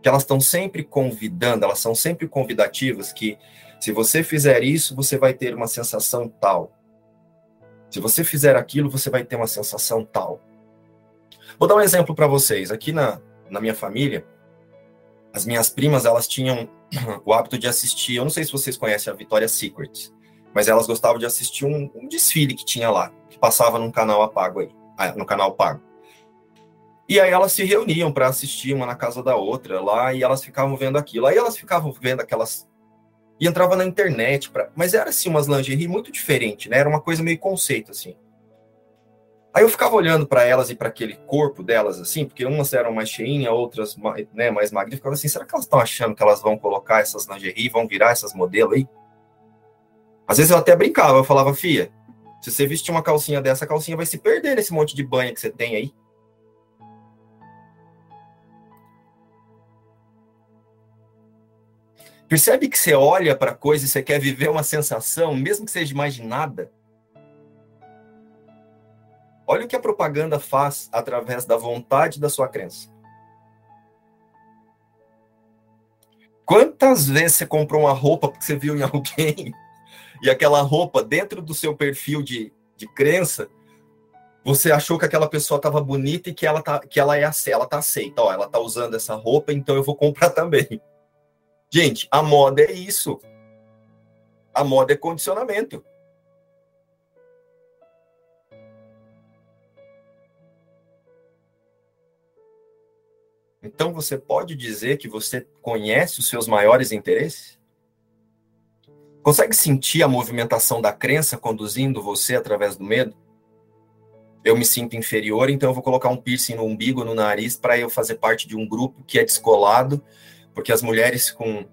Que elas estão sempre convidando, elas são sempre convidativas que se você fizer isso, você vai ter uma sensação tal. Se você fizer aquilo, você vai ter uma sensação tal. Vou dar um exemplo para vocês. Aqui na, na minha família, as minhas primas, elas tinham o hábito de assistir, eu não sei se vocês conhecem a Victoria's Secret, mas elas gostavam de assistir um, um desfile que tinha lá, que passava num canal apago aí, ah, no canal pago. E aí elas se reuniam para assistir uma na casa da outra lá e elas ficavam vendo aquilo. Aí elas ficavam vendo aquelas e entrava na internet para, mas era assim umas lingerie muito diferente, né? Era uma coisa meio conceito assim. Aí eu ficava olhando para elas e para aquele corpo delas assim, porque umas eram mais cheinhas, outras né, mais ficava assim, será que elas estão achando que elas vão colocar essas lingerie, vão virar essas modelos aí? Às vezes eu até brincava, eu falava, fia, se você vestir uma calcinha dessa, a calcinha vai se perder nesse monte de banha que você tem aí. Percebe que você olha para a coisa e você quer viver uma sensação, mesmo que seja mais de nada? Olha o que a propaganda faz através da vontade da sua crença. Quantas vezes você comprou uma roupa porque você viu em alguém e aquela roupa dentro do seu perfil de, de crença, você achou que aquela pessoa estava bonita e que ela tá, que ela é ela tá aceita, ó, ela tá usando essa roupa, então eu vou comprar também. Gente, a moda é isso. A moda é condicionamento. Então você pode dizer que você conhece os seus maiores interesses? Consegue sentir a movimentação da crença conduzindo você através do medo? Eu me sinto inferior, então eu vou colocar um piercing no umbigo, no nariz, para eu fazer parte de um grupo que é descolado, porque as mulheres com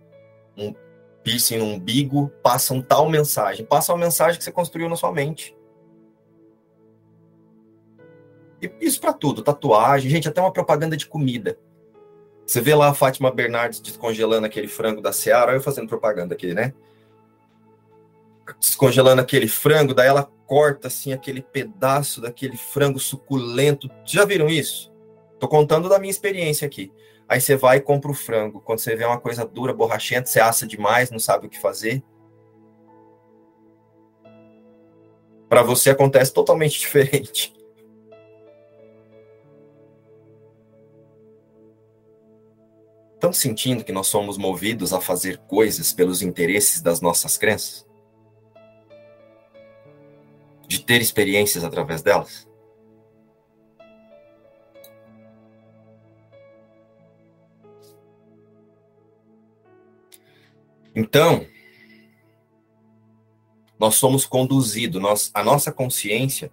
um piercing no umbigo passam tal mensagem. Passam a mensagem que você construiu na sua mente. E isso para tudo, tatuagem, gente, até uma propaganda de comida. Você vê lá a Fátima Bernardes descongelando aquele frango da Seara, eu fazendo propaganda aqui, né? Descongelando aquele frango, daí ela corta assim aquele pedaço daquele frango suculento. Já viram isso? Tô contando da minha experiência aqui. Aí você vai e compra o frango. Quando você vê uma coisa dura, borrachenta, você assa demais, não sabe o que fazer. Para você acontece totalmente diferente. Estão sentindo que nós somos movidos a fazer coisas pelos interesses das nossas crenças? De ter experiências através delas? Então, nós somos conduzidos, nós, a nossa consciência,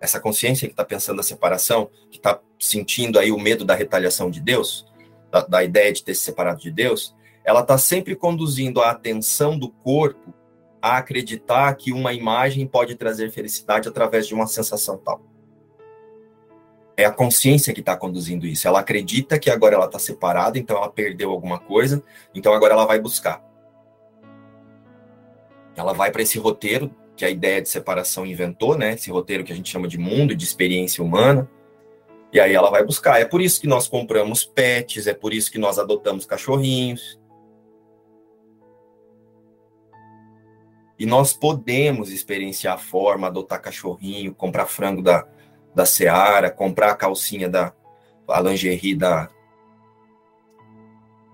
essa consciência que está pensando a separação, que está sentindo aí o medo da retaliação de Deus, da, da ideia de ter se separado de Deus, ela está sempre conduzindo a atenção do corpo a acreditar que uma imagem pode trazer felicidade através de uma sensação tal. É a consciência que está conduzindo isso. Ela acredita que agora ela está separada, então ela perdeu alguma coisa, então agora ela vai buscar. Ela vai para esse roteiro que a ideia de separação inventou, né? Esse roteiro que a gente chama de mundo, de experiência humana e aí ela vai buscar. É por isso que nós compramos pets, é por isso que nós adotamos cachorrinhos. E nós podemos experienciar a forma, adotar cachorrinho, comprar frango da, da Seara, comprar a calcinha da a lingerie da,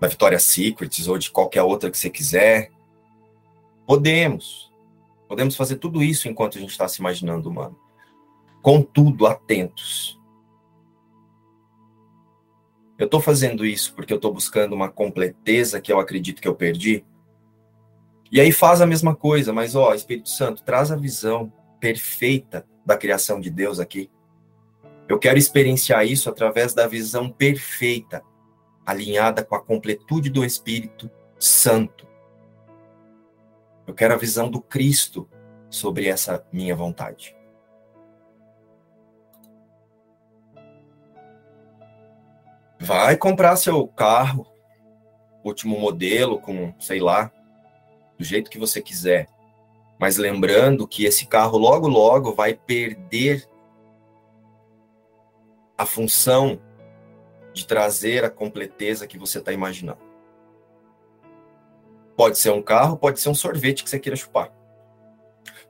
da Victoria's Secrets ou de qualquer outra que você quiser. Podemos. Podemos fazer tudo isso enquanto a gente está se imaginando humano. Contudo, atentos eu estou fazendo isso porque eu estou buscando uma completeza que eu acredito que eu perdi? E aí faz a mesma coisa, mas ó, Espírito Santo, traz a visão perfeita da criação de Deus aqui. Eu quero experienciar isso através da visão perfeita, alinhada com a completude do Espírito Santo. Eu quero a visão do Cristo sobre essa minha vontade. Vai comprar seu carro, último modelo, com, sei lá, do jeito que você quiser. Mas lembrando que esse carro logo, logo vai perder a função de trazer a completeza que você está imaginando. Pode ser um carro, pode ser um sorvete que você queira chupar.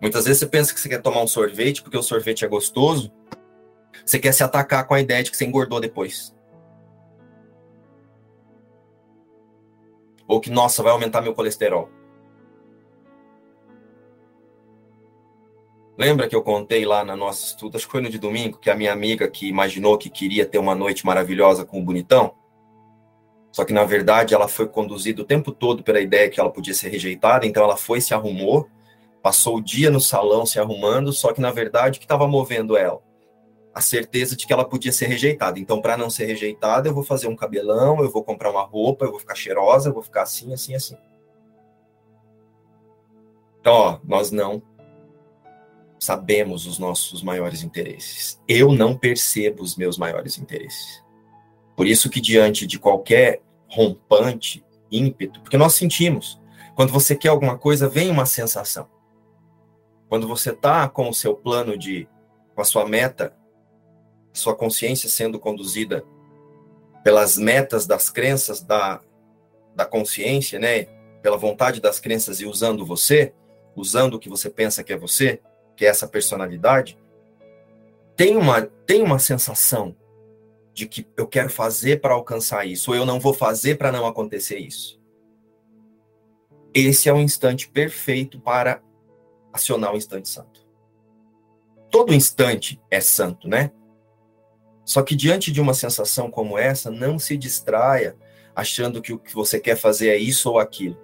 Muitas vezes você pensa que você quer tomar um sorvete porque o sorvete é gostoso, você quer se atacar com a ideia de que você engordou depois. Ou que, nossa, vai aumentar meu colesterol. Lembra que eu contei lá na nossa estudo, acho que foi no de domingo, que a minha amiga que imaginou que queria ter uma noite maravilhosa com o bonitão? Só que, na verdade, ela foi conduzida o tempo todo pela ideia que ela podia ser rejeitada, então ela foi, se arrumou, passou o dia no salão se arrumando, só que, na verdade, o que estava movendo ela? a certeza de que ela podia ser rejeitada. Então, para não ser rejeitada, eu vou fazer um cabelão, eu vou comprar uma roupa, eu vou ficar cheirosa, eu vou ficar assim, assim, assim. Então, ó, nós não sabemos os nossos maiores interesses. Eu não percebo os meus maiores interesses. Por isso que diante de qualquer rompante, ímpeto, porque nós sentimos, quando você quer alguma coisa, vem uma sensação. Quando você está com o seu plano de, com a sua meta sua consciência sendo conduzida pelas metas das crenças da, da consciência, né? Pela vontade das crenças e usando você, usando o que você pensa que é você, que é essa personalidade, tem uma, tem uma sensação de que eu quero fazer para alcançar isso, ou eu não vou fazer para não acontecer isso. Esse é o instante perfeito para acionar o instante santo. Todo instante é santo, né? Só que diante de uma sensação como essa, não se distraia achando que o que você quer fazer é isso ou aquilo.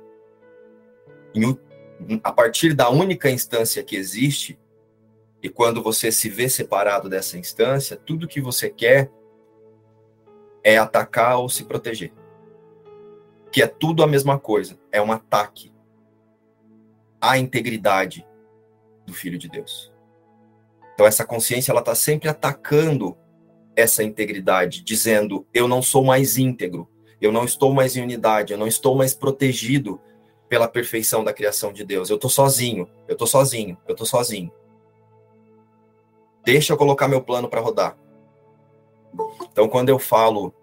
a partir da única instância que existe, e quando você se vê separado dessa instância, tudo que você quer é atacar ou se proteger. Que é tudo a mesma coisa, é um ataque à integridade do Filho de Deus. Então essa consciência ela está sempre atacando essa integridade, dizendo eu não sou mais íntegro, eu não estou mais em unidade, eu não estou mais protegido pela perfeição da criação de Deus. Eu estou sozinho, eu estou sozinho, eu estou sozinho. Deixa eu colocar meu plano para rodar. Então, quando eu falo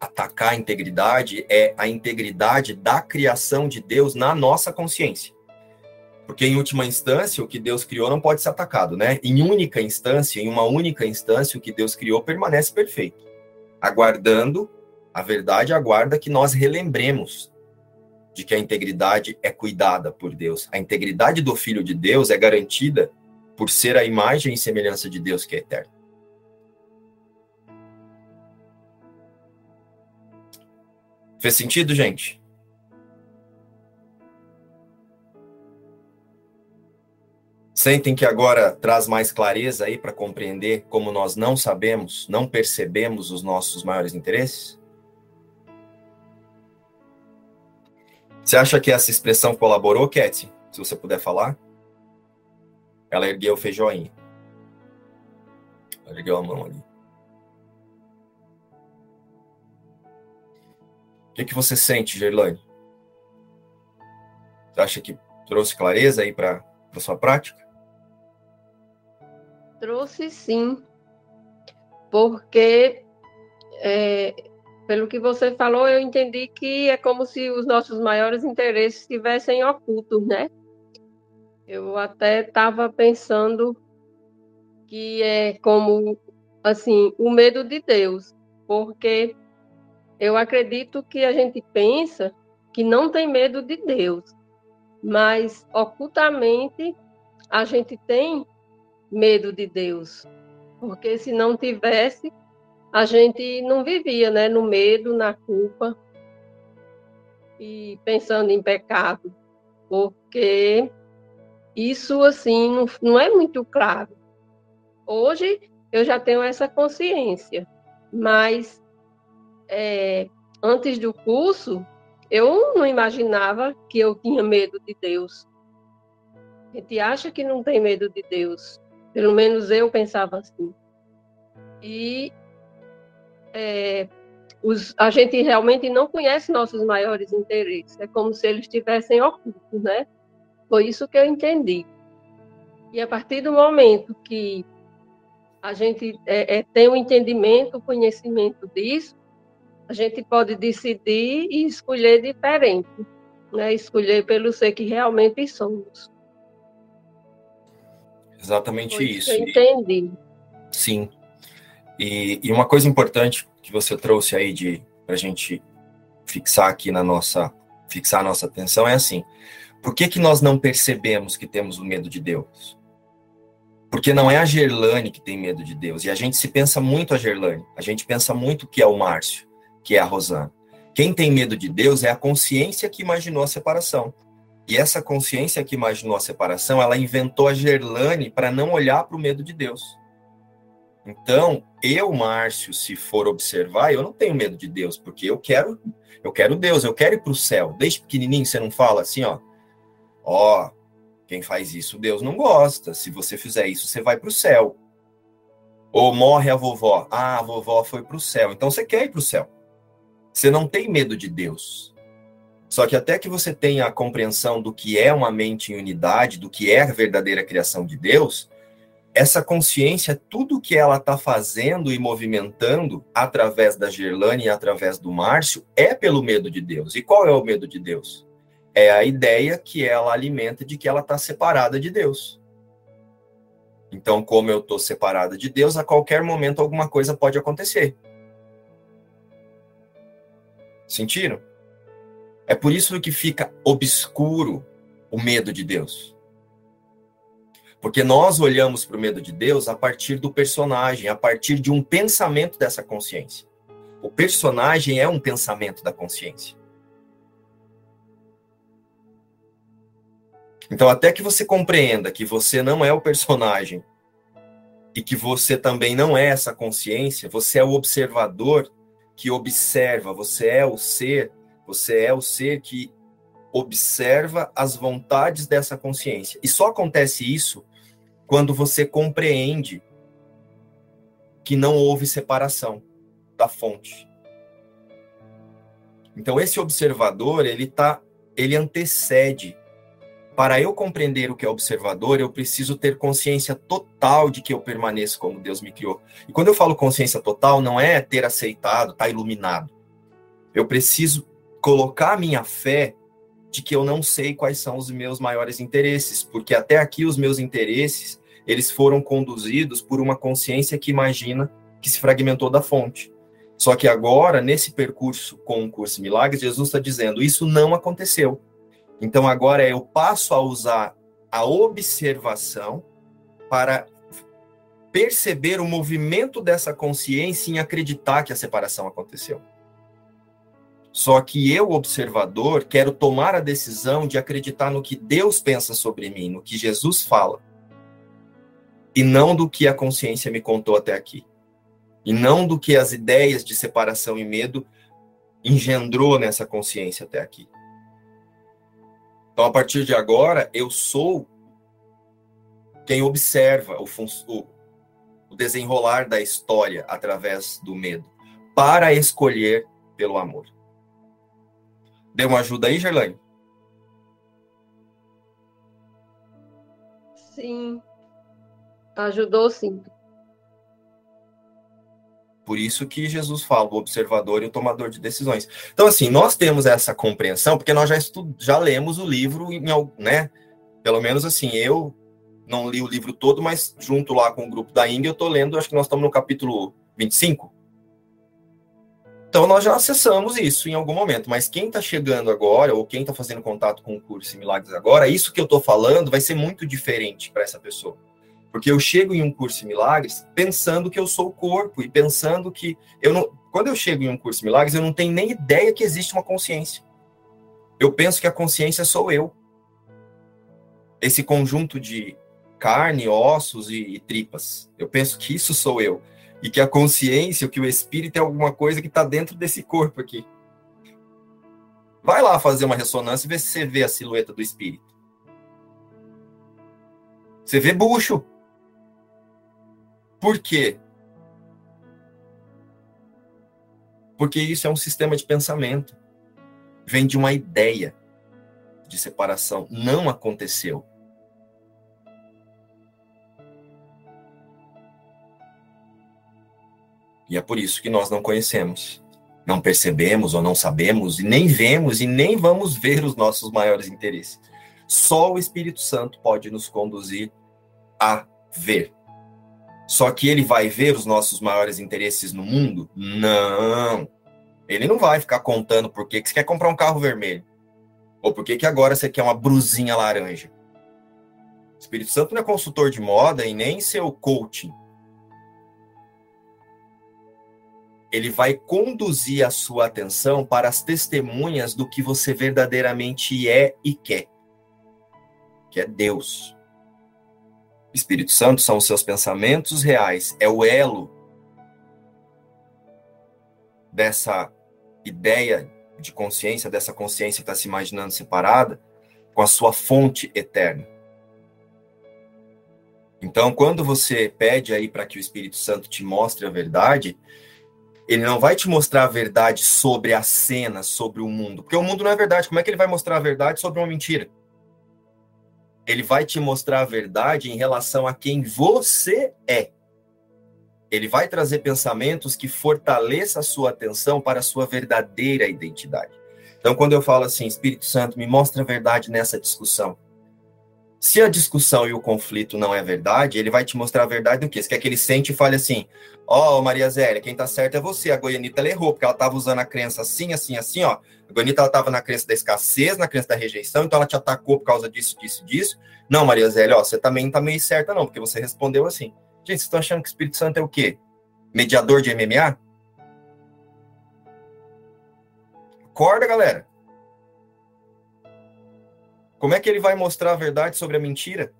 atacar a integridade, é a integridade da criação de Deus na nossa consciência. Porque, em última instância, o que Deus criou não pode ser atacado, né? Em única instância, em uma única instância, o que Deus criou permanece perfeito. Aguardando, a verdade aguarda que nós relembremos de que a integridade é cuidada por Deus. A integridade do Filho de Deus é garantida por ser a imagem e semelhança de Deus que é eterno. Fez sentido, gente? Sentem que agora traz mais clareza aí para compreender como nós não sabemos, não percebemos os nossos maiores interesses? Você acha que essa expressão colaborou, Cat? Se você puder falar? Ela ergueu o joinha. Ela ergueu a mão ali. Que, que você sente, Gerlane? Você acha que trouxe clareza aí para a sua prática? Trouxe sim, porque é, pelo que você falou, eu entendi que é como se os nossos maiores interesses estivessem ocultos, né? Eu até estava pensando que é como, assim, o medo de Deus, porque eu acredito que a gente pensa que não tem medo de Deus, mas ocultamente a gente tem medo de Deus, porque se não tivesse, a gente não vivia, né, no medo, na culpa e pensando em pecado, porque isso, assim, não, não é muito claro. Hoje eu já tenho essa consciência, mas é, antes do curso eu não imaginava que eu tinha medo de Deus. A gente acha que não tem medo de Deus, pelo menos eu pensava assim. E é, os, a gente realmente não conhece nossos maiores interesses, é como se eles estivessem ocultos, né? Foi isso que eu entendi. E a partir do momento que a gente é, é, tem o um entendimento, o conhecimento disso, a gente pode decidir e escolher diferente, né? escolher pelo ser que realmente somos. Exatamente Foi isso. Entendi. Sim. E, e, uma coisa importante que você trouxe aí de para a gente fixar aqui na nossa fixar a nossa atenção é assim: por que, que nós não percebemos que temos o medo de Deus? Porque não é a Gerlane que tem medo de Deus. E a gente se pensa muito a Gerlane. A gente pensa muito que é o Márcio, que é a Rosana. Quem tem medo de Deus é a consciência que imaginou a separação. E essa consciência que imaginou a separação, ela inventou a Gerlane para não olhar para o medo de Deus. Então, eu, Márcio, se for observar, eu não tenho medo de Deus, porque eu quero, eu quero Deus, eu quero ir para o céu. Desde pequenininho você não fala assim, ó, Ó, quem faz isso, Deus não gosta. Se você fizer isso, você vai para o céu. Ou morre a vovó. Ah, a vovó foi para o céu. Então você quer ir para o céu. Você não tem medo de Deus. Só que até que você tenha a compreensão do que é uma mente em unidade, do que é a verdadeira criação de Deus, essa consciência, tudo que ela está fazendo e movimentando através da Gerlane e através do Márcio, é pelo medo de Deus. E qual é o medo de Deus? é a ideia que ela alimenta de que ela está separada de Deus. Então, como eu estou separada de Deus, a qualquer momento alguma coisa pode acontecer. Sentiram? É por isso que fica obscuro o medo de Deus. Porque nós olhamos para o medo de Deus a partir do personagem, a partir de um pensamento dessa consciência. O personagem é um pensamento da consciência. Então, até que você compreenda que você não é o personagem e que você também não é essa consciência, você é o observador que observa, você é o ser, você é o ser que observa as vontades dessa consciência. E só acontece isso quando você compreende que não houve separação da fonte. Então esse observador, ele tá, ele antecede. Para eu compreender o que é observador, eu preciso ter consciência total de que eu permaneço como Deus me criou. E quando eu falo consciência total, não é ter aceitado, estar tá iluminado. Eu preciso colocar minha fé de que eu não sei quais são os meus maiores interesses, porque até aqui os meus interesses, eles foram conduzidos por uma consciência que imagina que se fragmentou da fonte. Só que agora, nesse percurso com o curso Milagres, Jesus está dizendo: isso não aconteceu. Então agora eu passo a usar a observação para perceber o movimento dessa consciência em acreditar que a separação aconteceu. Só que eu, observador, quero tomar a decisão de acreditar no que Deus pensa sobre mim, no que Jesus fala, e não do que a consciência me contou até aqui, e não do que as ideias de separação e medo engendrou nessa consciência até aqui. Então, a partir de agora, eu sou quem observa o, o desenrolar da história através do medo, para escolher pelo amor. Deu uma ajuda aí, Gerlane? Sim. Ajudou sim. Por isso que Jesus fala, o observador e o tomador de decisões. Então, assim, nós temos essa compreensão, porque nós já, estu... já lemos o livro, em, né? Pelo menos assim, eu não li o livro todo, mas junto lá com o grupo da Ing, eu estou lendo, acho que nós estamos no capítulo 25. Então, nós já acessamos isso em algum momento, mas quem está chegando agora, ou quem está fazendo contato com o curso Milagres agora, isso que eu estou falando vai ser muito diferente para essa pessoa. Porque eu chego em um curso Milagres pensando que eu sou o corpo e pensando que eu não. Quando eu chego em um curso Milagres, eu não tenho nem ideia que existe uma consciência. Eu penso que a consciência sou eu. Esse conjunto de carne, ossos e, e tripas. Eu penso que isso sou eu e que a consciência, que o espírito é alguma coisa que está dentro desse corpo aqui. Vai lá fazer uma ressonância e vê se você vê a silhueta do espírito. Você vê bucho. Por quê? Porque isso é um sistema de pensamento. Vem de uma ideia de separação. Não aconteceu. E é por isso que nós não conhecemos, não percebemos ou não sabemos, e nem vemos e nem vamos ver os nossos maiores interesses. Só o Espírito Santo pode nos conduzir a ver. Só que ele vai ver os nossos maiores interesses no mundo? Não. Ele não vai ficar contando por que você quer comprar um carro vermelho. Ou por que agora você quer uma brusinha laranja. O Espírito Santo não é consultor de moda e nem seu coaching. ele vai conduzir a sua atenção para as testemunhas do que você verdadeiramente é e quer, que é Deus. Espírito Santo são os seus pensamentos reais, é o elo dessa ideia de consciência, dessa consciência que está se imaginando separada, com a sua fonte eterna. Então, quando você pede aí para que o Espírito Santo te mostre a verdade, ele não vai te mostrar a verdade sobre a cena, sobre o mundo. Porque o mundo não é verdade. Como é que ele vai mostrar a verdade sobre uma mentira? Ele vai te mostrar a verdade em relação a quem você é. Ele vai trazer pensamentos que fortaleçam a sua atenção para a sua verdadeira identidade. Então, quando eu falo assim, Espírito Santo, me mostra a verdade nessa discussão. Se a discussão e o conflito não é verdade, ele vai te mostrar a verdade do quê? Você quer que ele sente e fale assim: Ó, oh, Maria Zélia, quem tá certo é você. A Goianita ela errou, porque ela tava usando a crença assim, assim, assim, ó. A Goianita ela tava na crença da escassez, na crença da rejeição, então ela te atacou por causa disso, disso, disso. Não, Maria Zélia, ó, você também tá meio certa, não, porque você respondeu assim. Gente, vocês estão achando que o Espírito Santo é o quê? Mediador de MMA? Acorda, galera. Como é que ele vai mostrar a verdade sobre a mentira?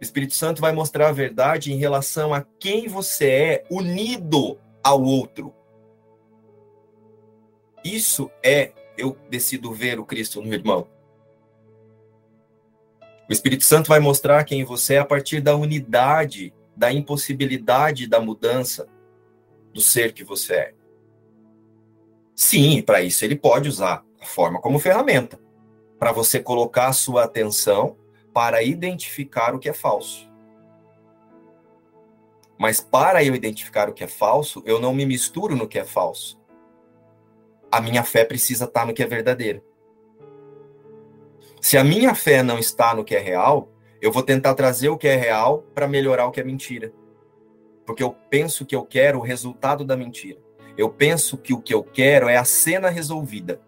O Espírito Santo vai mostrar a verdade em relação a quem você é unido ao outro. Isso é eu decido ver o Cristo no irmão. O Espírito Santo vai mostrar quem você é a partir da unidade, da impossibilidade da mudança do ser que você é. Sim, para isso ele pode usar a forma como ferramenta, para você colocar a sua atenção para identificar o que é falso. Mas para eu identificar o que é falso, eu não me misturo no que é falso. A minha fé precisa estar no que é verdadeiro. Se a minha fé não está no que é real, eu vou tentar trazer o que é real para melhorar o que é mentira. Porque eu penso que eu quero o resultado da mentira. Eu penso que o que eu quero é a cena resolvida.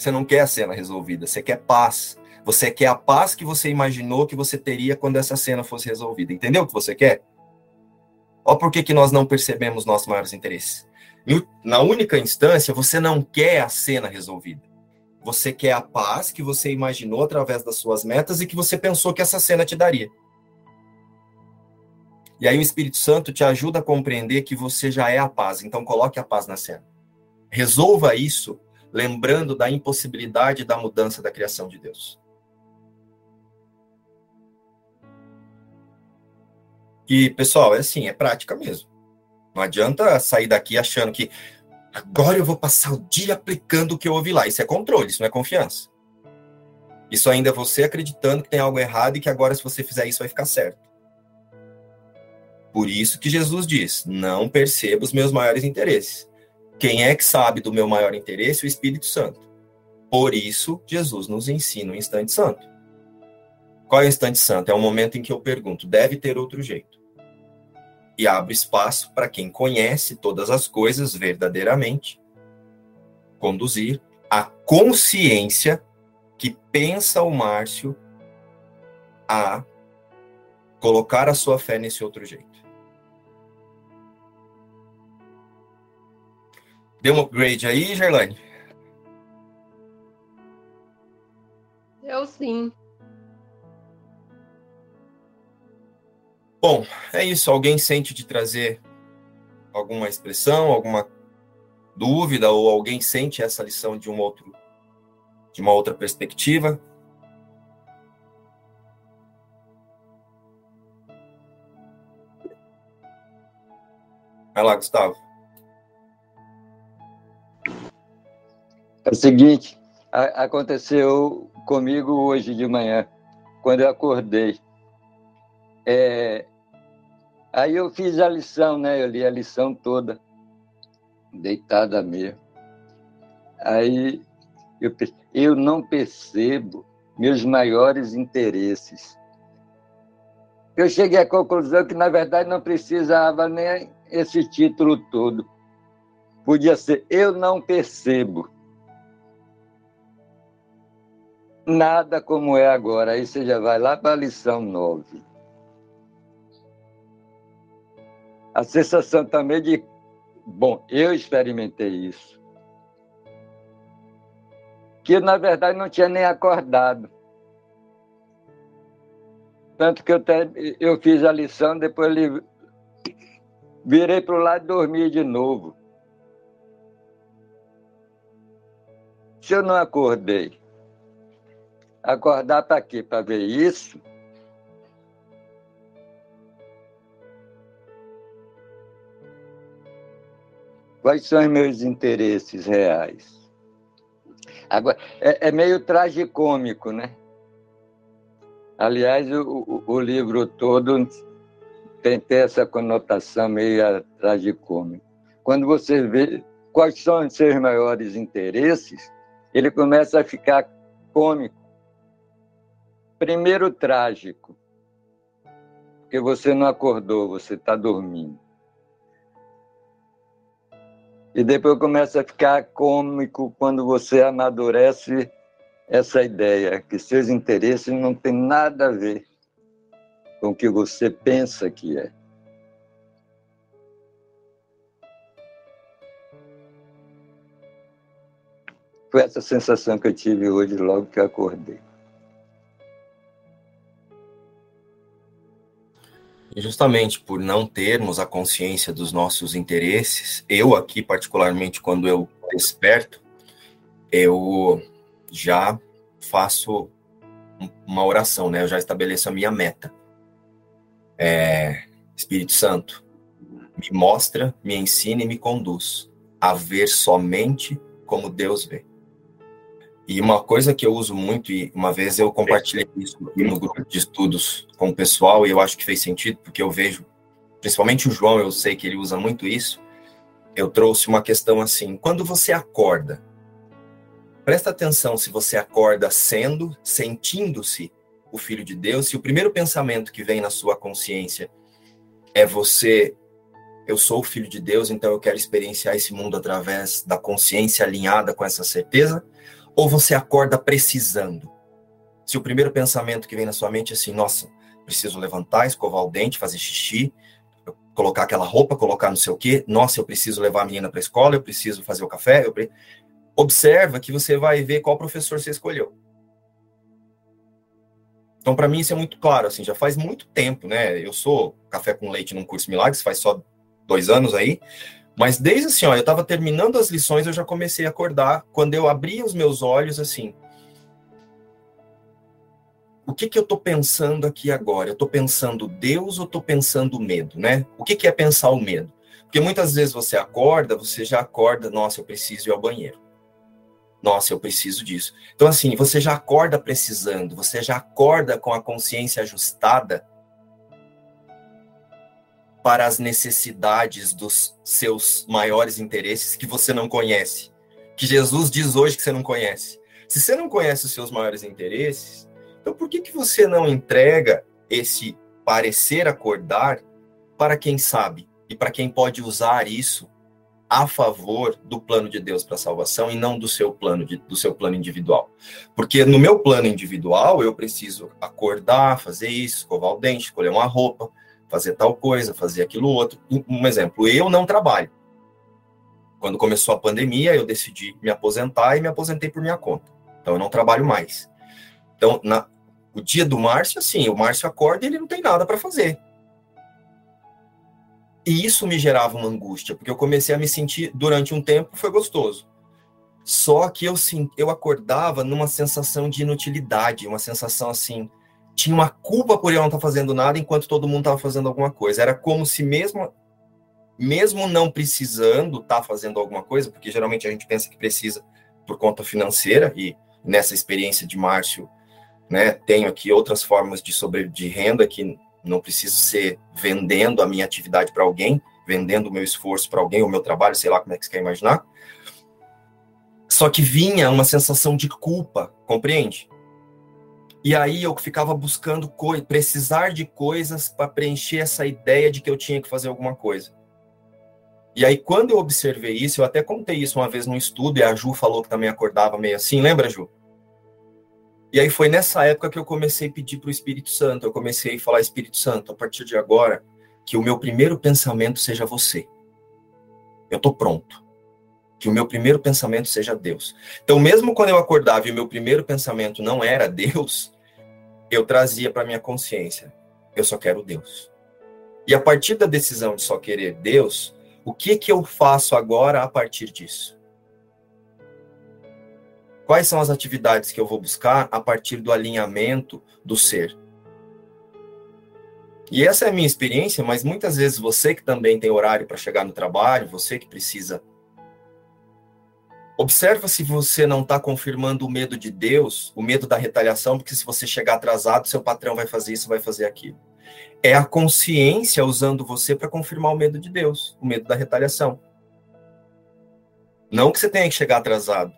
Você não quer a cena resolvida, você quer paz. Você quer a paz que você imaginou que você teria quando essa cena fosse resolvida. Entendeu o que você quer? Olha por que, que nós não percebemos nossos maiores interesses. Na única instância, você não quer a cena resolvida. Você quer a paz que você imaginou através das suas metas e que você pensou que essa cena te daria. E aí o Espírito Santo te ajuda a compreender que você já é a paz. Então coloque a paz na cena. Resolva isso lembrando da impossibilidade da mudança da criação de Deus. E, pessoal, é assim, é prática mesmo. Não adianta sair daqui achando que agora eu vou passar o dia aplicando o que eu ouvi lá. Isso é controle, isso não é confiança. Isso ainda é você acreditando que tem algo errado e que agora, se você fizer isso, vai ficar certo. Por isso que Jesus diz: não perceba os meus maiores interesses. Quem é que sabe do meu maior interesse? O Espírito Santo. Por isso, Jesus nos ensina o instante santo. Qual é o instante santo? É o momento em que eu pergunto: deve ter outro jeito? E abro espaço para quem conhece todas as coisas verdadeiramente conduzir a consciência que pensa o Márcio a colocar a sua fé nesse outro jeito. Deu um upgrade aí, Gerlane? Eu sim. Bom, é isso. Alguém sente de trazer alguma expressão, alguma dúvida, ou alguém sente essa lição de um outro, de uma outra perspectiva? Vai lá, Gustavo. É o seguinte, a, aconteceu comigo hoje de manhã, quando eu acordei. É, aí eu fiz a lição, né? Eu li a lição toda, deitada mesmo. Aí eu, eu não percebo meus maiores interesses. Eu cheguei à conclusão que, na verdade, não precisava nem esse título todo. Podia ser Eu Não Percebo nada como é agora. Aí você já vai lá para a lição 9. A sensação também de, bom, eu experimentei isso. Que na verdade não tinha nem acordado. Tanto que eu, te, eu fiz a lição, depois ele virei para o lado e dormi de novo. Se eu não acordei, Acordar para quê? Para ver isso? Quais são os meus interesses reais? Agora, é, é meio tragicômico, né? Aliás, o, o, livro todo tem, tem essa conotação meio tragicômica. Quando você vê quais são os seus maiores interesses, ele começa a ficar cômico. Primeiro, trágico, porque você não acordou, você está dormindo. E depois começa a ficar cômico quando você amadurece essa ideia, que seus interesses não têm nada a ver com o que você pensa que é. Foi essa sensação que eu tive hoje, logo que eu acordei. E justamente por não termos a consciência dos nossos interesses, eu aqui, particularmente, quando eu desperto, eu já faço uma oração, né? Eu já estabeleço a minha meta. É, Espírito Santo, me mostra, me ensina e me conduz a ver somente como Deus vê. E uma coisa que eu uso muito, e uma vez eu compartilhei isso no grupo de estudos com o pessoal, e eu acho que fez sentido, porque eu vejo, principalmente o João, eu sei que ele usa muito isso. Eu trouxe uma questão assim: quando você acorda, presta atenção se você acorda sendo, sentindo-se o filho de Deus, se o primeiro pensamento que vem na sua consciência é você, eu sou o filho de Deus, então eu quero experienciar esse mundo através da consciência alinhada com essa certeza ou você acorda precisando? Se o primeiro pensamento que vem na sua mente é assim, nossa, preciso levantar, escovar o dente, fazer xixi, colocar aquela roupa, colocar não sei o quê, nossa, eu preciso levar a menina para a escola, eu preciso fazer o café, eu pre... observa que você vai ver qual professor você escolheu. Então, para mim, isso é muito claro, assim, já faz muito tempo, né? Eu sou café com leite num curso Milagres, faz só dois anos aí, mas desde assim, ó, eu estava terminando as lições, eu já comecei a acordar. Quando eu abri os meus olhos, assim, o que que eu estou pensando aqui agora? Eu estou pensando Deus ou estou pensando medo, né? O que que é pensar o medo? Porque muitas vezes você acorda, você já acorda, nossa, eu preciso ir ao banheiro. Nossa, eu preciso disso. Então, assim, você já acorda precisando, você já acorda com a consciência ajustada para as necessidades dos seus maiores interesses que você não conhece. Que Jesus diz hoje que você não conhece. Se você não conhece os seus maiores interesses, então por que, que você não entrega esse parecer acordar para quem sabe e para quem pode usar isso a favor do plano de Deus para a salvação e não do seu plano de, do seu plano individual. Porque no meu plano individual eu preciso acordar, fazer isso, escovar o dente, escolher uma roupa, fazer tal coisa, fazer aquilo outro. Um exemplo, eu não trabalho. Quando começou a pandemia, eu decidi me aposentar e me aposentei por minha conta. Então eu não trabalho mais. Então, na, o dia do Márcio, assim, o Márcio acorda e ele não tem nada para fazer. E isso me gerava uma angústia, porque eu comecei a me sentir, durante um tempo, foi gostoso. Só que eu, sim, eu acordava numa sensação de inutilidade, uma sensação assim, tinha uma culpa por eu não estar tá fazendo nada enquanto todo mundo estava fazendo alguma coisa. Era como se mesmo mesmo não precisando estar tá fazendo alguma coisa, porque geralmente a gente pensa que precisa por conta financeira e nessa experiência de Márcio, né, tenho aqui outras formas de sobre de renda que não preciso ser vendendo a minha atividade para alguém, vendendo o meu esforço para alguém, o meu trabalho, sei lá como é que você quer imaginar. Só que vinha uma sensação de culpa, compreende? E aí eu ficava buscando precisar de coisas para preencher essa ideia de que eu tinha que fazer alguma coisa. E aí, quando eu observei isso, eu até contei isso uma vez num estudo, e a Ju falou que também acordava meio assim, lembra, Ju? E aí foi nessa época que eu comecei a pedir para o Espírito Santo, eu comecei a falar, Espírito Santo, a partir de agora, que o meu primeiro pensamento seja você. Eu estou pronto que o meu primeiro pensamento seja Deus. Então, mesmo quando eu acordava e o meu primeiro pensamento não era Deus, eu trazia para minha consciência, eu só quero Deus. E a partir da decisão de só querer Deus, o que que eu faço agora a partir disso? Quais são as atividades que eu vou buscar a partir do alinhamento do ser? E essa é a minha experiência, mas muitas vezes você que também tem horário para chegar no trabalho, você que precisa Observa se você não está confirmando o medo de Deus, o medo da retaliação, porque se você chegar atrasado, seu patrão vai fazer isso, vai fazer aquilo. É a consciência usando você para confirmar o medo de Deus, o medo da retaliação. Não que você tenha que chegar atrasado,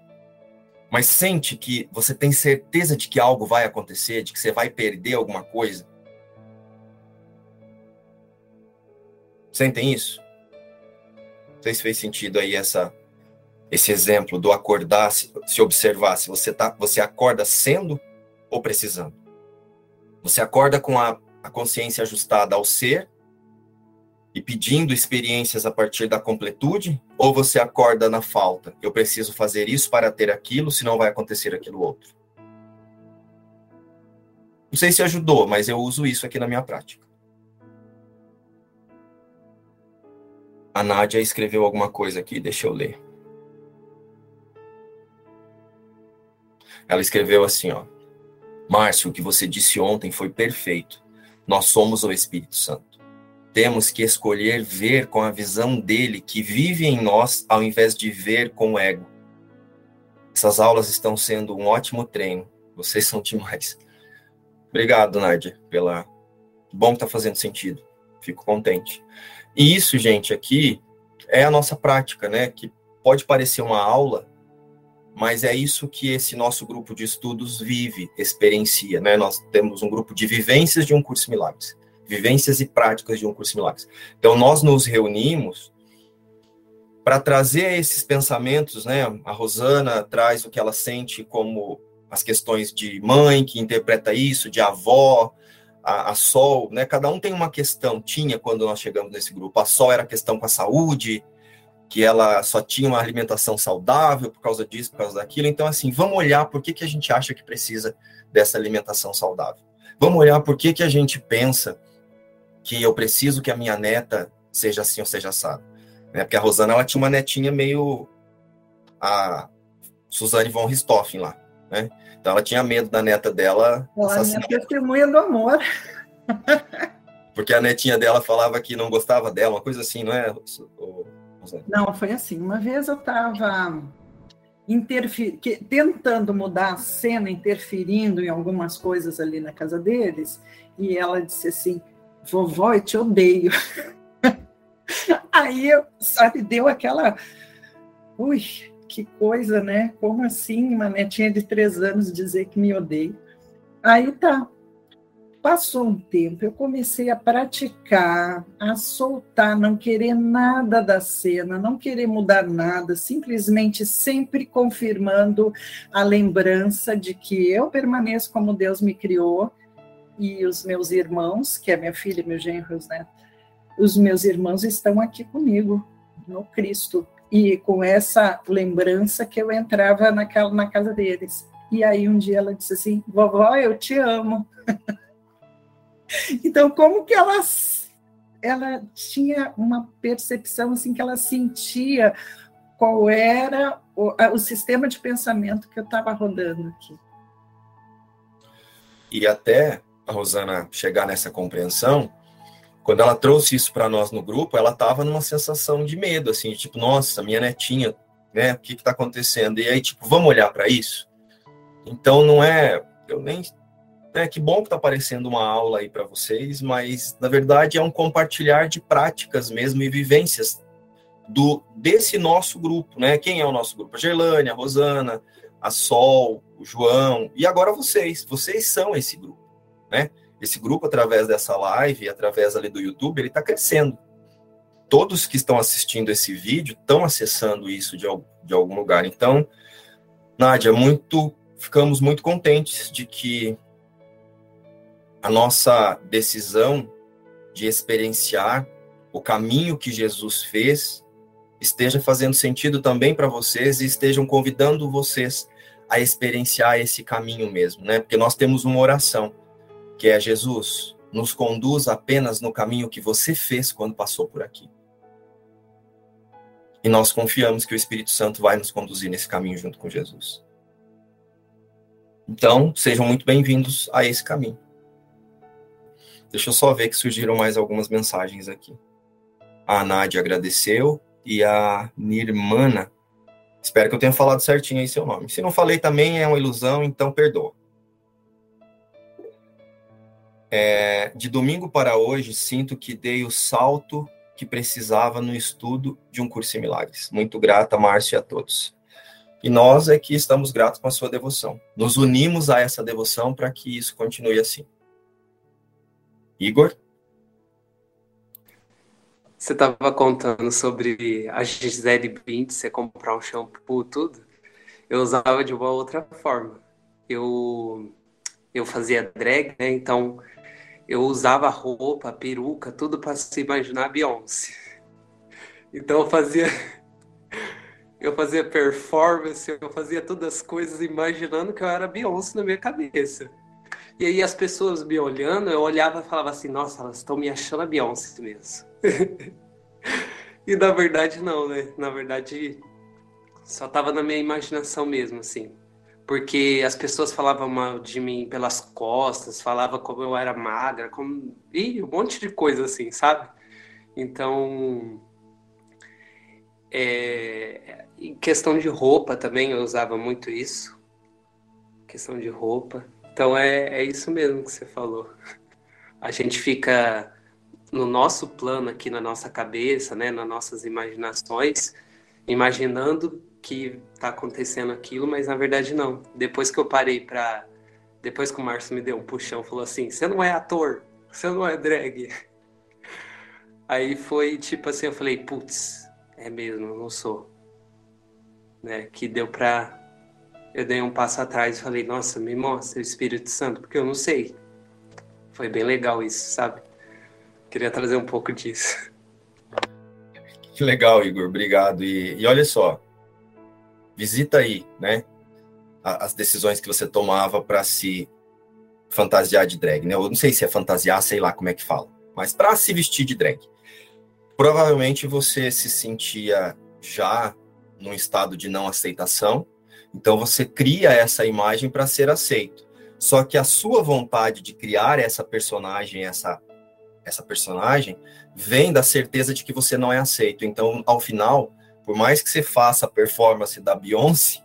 mas sente que você tem certeza de que algo vai acontecer, de que você vai perder alguma coisa. Sentem isso? Não sei se fez sentido aí essa esse exemplo do acordar, se, se observar se você tá, você acorda sendo ou precisando. Você acorda com a, a consciência ajustada ao ser e pedindo experiências a partir da completude, Ou você acorda na falta? Eu preciso fazer isso para ter aquilo, senão vai acontecer aquilo outro. Não sei se ajudou, mas eu uso isso aqui na minha prática. A Nádia escreveu alguma coisa aqui, deixa eu ler. Ela escreveu assim, ó. Márcio, o que você disse ontem foi perfeito. Nós somos o Espírito Santo. Temos que escolher ver com a visão dele que vive em nós, ao invés de ver com o ego. Essas aulas estão sendo um ótimo treino. Vocês são demais. Obrigado, Nádia, pela. Bom que tá fazendo sentido. Fico contente. E isso, gente, aqui é a nossa prática, né? Que pode parecer uma aula, mas é isso que esse nosso grupo de estudos vive, experiencia, né? Nós temos um grupo de vivências de um curso milagres, vivências e práticas de um curso milagres. Então nós nos reunimos para trazer esses pensamentos, né? A Rosana traz o que ela sente como as questões de mãe que interpreta isso, de avó, a, a, Sol, né? Cada um tem uma questão, tinha quando nós chegamos nesse grupo. A Sol era questão com a saúde, que ela só tinha uma alimentação saudável por causa disso, por causa daquilo. Então, assim, vamos olhar por que, que a gente acha que precisa dessa alimentação saudável. Vamos olhar por que, que a gente pensa que eu preciso que a minha neta seja assim ou seja assado. Né? Porque a Rosana, ela tinha uma netinha meio a Suzane von Richthofen lá, né? Então ela tinha medo da neta dela. Ela é testemunha do amor. Porque a netinha dela falava que não gostava dela, uma coisa assim, não é? Não, foi assim. Uma vez eu estava tentando mudar a cena, interferindo em algumas coisas ali na casa deles, e ela disse assim: Vovó, eu te odeio. Aí, sabe, deu aquela. Ui, que coisa, né? Como assim uma netinha de três anos dizer que me odeia? Aí tá. Passou um tempo, eu comecei a praticar, a soltar, não querer nada da cena, não querer mudar nada, simplesmente sempre confirmando a lembrança de que eu permaneço como Deus me criou e os meus irmãos, que é minha filha e meus genros, né? Os meus irmãos estão aqui comigo no Cristo e com essa lembrança que eu entrava naquela, na casa deles. E aí um dia ela disse assim: Vovó, eu te amo. então, como que ela, ela tinha uma percepção assim que ela sentia qual era o, o sistema de pensamento que eu estava rodando aqui. E até a Rosana chegar nessa compreensão, quando ela trouxe isso para nós no grupo, ela estava numa sensação de medo, assim, tipo, nossa, minha netinha, né, o que está acontecendo? E aí, tipo, vamos olhar para isso? Então, não é, eu nem, é que bom que está aparecendo uma aula aí para vocês, mas, na verdade, é um compartilhar de práticas mesmo e vivências do desse nosso grupo, né? Quem é o nosso grupo? A Gerlane, a Rosana, a Sol, o João, e agora vocês, vocês são esse grupo, né? esse grupo, através dessa live, através ali do YouTube, ele está crescendo. Todos que estão assistindo esse vídeo estão acessando isso de, de algum lugar. Então, Nádia, muito, ficamos muito contentes de que a nossa decisão de experienciar o caminho que Jesus fez esteja fazendo sentido também para vocês e estejam convidando vocês a experienciar esse caminho mesmo, né? Porque nós temos uma oração que é Jesus, nos conduz apenas no caminho que você fez quando passou por aqui. E nós confiamos que o Espírito Santo vai nos conduzir nesse caminho junto com Jesus. Então, sejam muito bem-vindos a esse caminho. Deixa eu só ver que surgiram mais algumas mensagens aqui. A Nádia agradeceu e a Nirmana. Espero que eu tenha falado certinho aí seu nome. Se não falei também é uma ilusão, então perdoa. É, de domingo para hoje, sinto que dei o salto que precisava no estudo de um curso em milagres. Muito grata, Márcio, e a todos. E nós é que estamos gratos com a sua devoção. Nos unimos a essa devoção para que isso continue assim. Igor? Você estava contando sobre a Gisele Bündchen, você comprar um shampoo, tudo. Eu usava de uma outra forma. Eu, eu fazia drag, né? Então eu usava roupa, peruca, tudo para se imaginar Beyoncé. Então eu fazia eu fazia performance, eu fazia todas as coisas imaginando que eu era Beyoncé na minha cabeça. E aí as pessoas me olhando, eu olhava e falava assim, nossa, elas estão me achando a Beyoncé mesmo. e na verdade não, né? Na verdade só tava na minha imaginação mesmo, assim. Porque as pessoas falavam mal de mim pelas costas, falavam como eu era magra, como... Ih, um monte de coisa assim, sabe? Então, é, em questão de roupa também, eu usava muito isso. Questão de roupa. Então é, é isso mesmo que você falou. A gente fica no nosso plano aqui, na nossa cabeça, né, nas nossas imaginações, imaginando que está acontecendo aquilo, mas na verdade não. Depois que eu parei para. Depois que o Márcio me deu um puxão, falou assim: você não é ator, você não é drag. Aí foi tipo assim: eu falei, putz, é mesmo, não sou. Né? Que deu pra. Eu dei um passo atrás e falei, nossa, me mostra o Espírito Santo, porque eu não sei. Foi bem legal isso, sabe? Queria trazer um pouco disso. Que legal, Igor, obrigado. E, e olha só, visita aí, né? As decisões que você tomava para se fantasiar de drag, né? Eu não sei se é fantasiar, sei lá como é que fala, mas para se vestir de drag provavelmente você se sentia já num estado de não aceitação, então você cria essa imagem para ser aceito. Só que a sua vontade de criar essa personagem, essa essa personagem, vem da certeza de que você não é aceito. Então, ao final, por mais que você faça a performance da Beyoncé,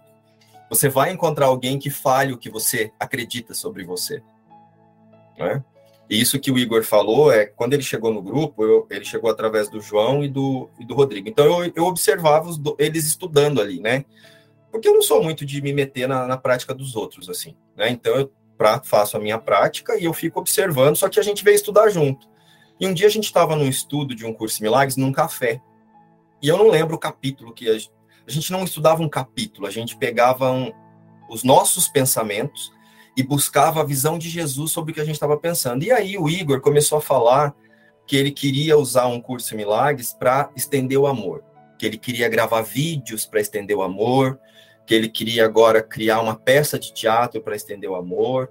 você vai encontrar alguém que fale o que você acredita sobre você. Né? E isso que o Igor falou é quando ele chegou no grupo, eu, ele chegou através do João e do, e do Rodrigo. Então eu, eu observava os, eles estudando ali, né? Porque eu não sou muito de me meter na, na prática dos outros, assim, né? Então eu pra, faço a minha prática e eu fico observando, só que a gente veio estudar junto. E um dia a gente estava num estudo de um curso de milagres num café. E eu não lembro o capítulo que a, a gente não estudava um capítulo, a gente pegava um, os nossos pensamentos e buscava a visão de Jesus sobre o que a gente estava pensando. E aí o Igor começou a falar que ele queria usar um curso de milagres para estender o amor, que ele queria gravar vídeos para estender o amor, que ele queria agora criar uma peça de teatro para estender o amor,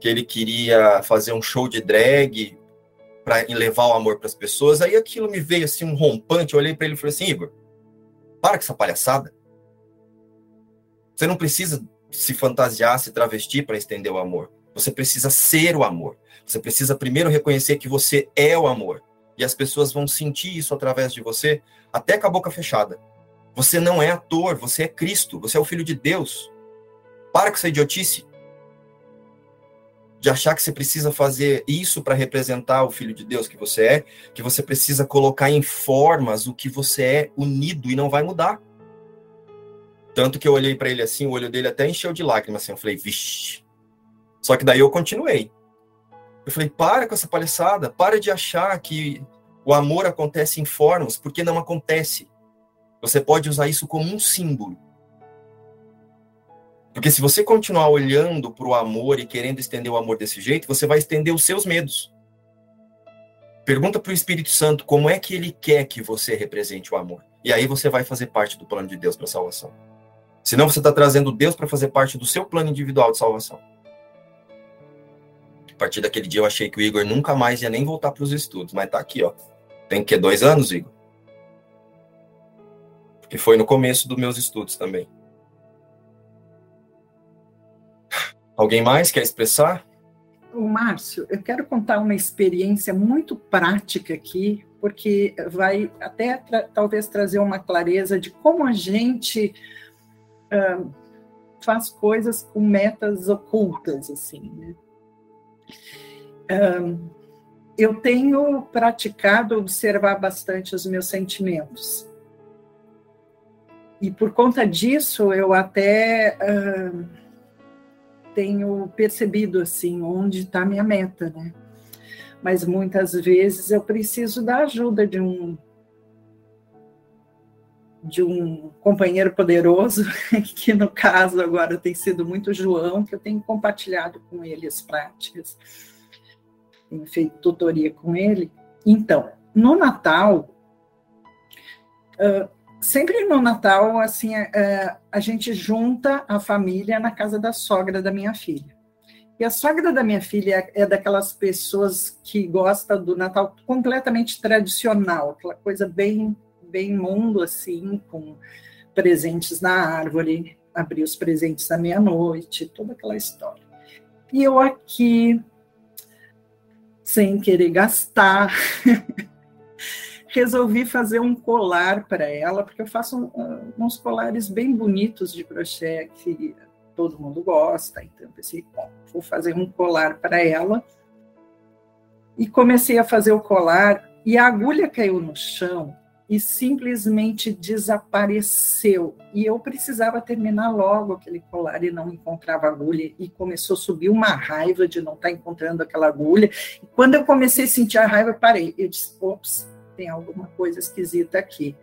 que ele queria fazer um show de drag para levar o amor para as pessoas. Aí aquilo me veio assim um rompante, eu olhei para ele e falei assim: "Igor, para com essa palhaçada. Você não precisa se fantasiar, se travestir para estender o amor. Você precisa ser o amor. Você precisa primeiro reconhecer que você é o amor. E as pessoas vão sentir isso através de você, até com a boca fechada. Você não é ator, você é Cristo, você é o Filho de Deus. Para com essa idiotice. De achar que você precisa fazer isso para representar o Filho de Deus que você é, que você precisa colocar em formas o que você é unido e não vai mudar. Tanto que eu olhei para ele assim, o olho dele até encheu de lágrimas, assim. Eu falei, vixe. Só que daí eu continuei. Eu falei, para com essa palhaçada, para de achar que o amor acontece em formas, porque não acontece. Você pode usar isso como um símbolo. Porque se você continuar olhando para o amor e querendo estender o amor desse jeito, você vai estender os seus medos. Pergunta para o Espírito Santo como é que ele quer que você represente o amor. E aí você vai fazer parte do plano de Deus para a salvação. Senão você está trazendo Deus para fazer parte do seu plano individual de salvação. A partir daquele dia eu achei que o Igor nunca mais ia nem voltar para os estudos, mas tá aqui, ó. Tem que dois anos, Igor? Porque foi no começo dos meus estudos também. Alguém mais quer expressar? O Márcio, eu quero contar uma experiência muito prática aqui, porque vai até tra talvez trazer uma clareza de como a gente faz coisas com metas ocultas, assim, né? eu tenho praticado observar bastante os meus sentimentos. E por conta disso, eu até uh, tenho percebido assim onde está minha meta, né? Mas muitas vezes eu preciso da ajuda de um de um companheiro poderoso, que no caso agora tem sido muito João, que eu tenho compartilhado com ele as práticas, tenho feito tutoria com ele. Então, no Natal, uh, sempre no Natal, assim, é, a gente junta a família na casa da sogra da minha filha. E a sogra da minha filha é daquelas pessoas que gosta do Natal completamente tradicional, aquela coisa bem, bem mundo, assim, com presentes na árvore, abrir os presentes à meia-noite, toda aquela história. E eu aqui, sem querer gastar, resolvi fazer um colar para ela, porque eu faço uns colares bem bonitos de crochê que todo mundo gosta. Então, pensei, bom, vou fazer um colar para ela. E comecei a fazer o colar, e a agulha caiu no chão e simplesmente desapareceu. E eu precisava terminar logo aquele colar e não encontrava agulha. E começou a subir uma raiva de não estar encontrando aquela agulha. E quando eu comecei a sentir a raiva, parei. Eu disse: ops, tem alguma coisa esquisita aqui.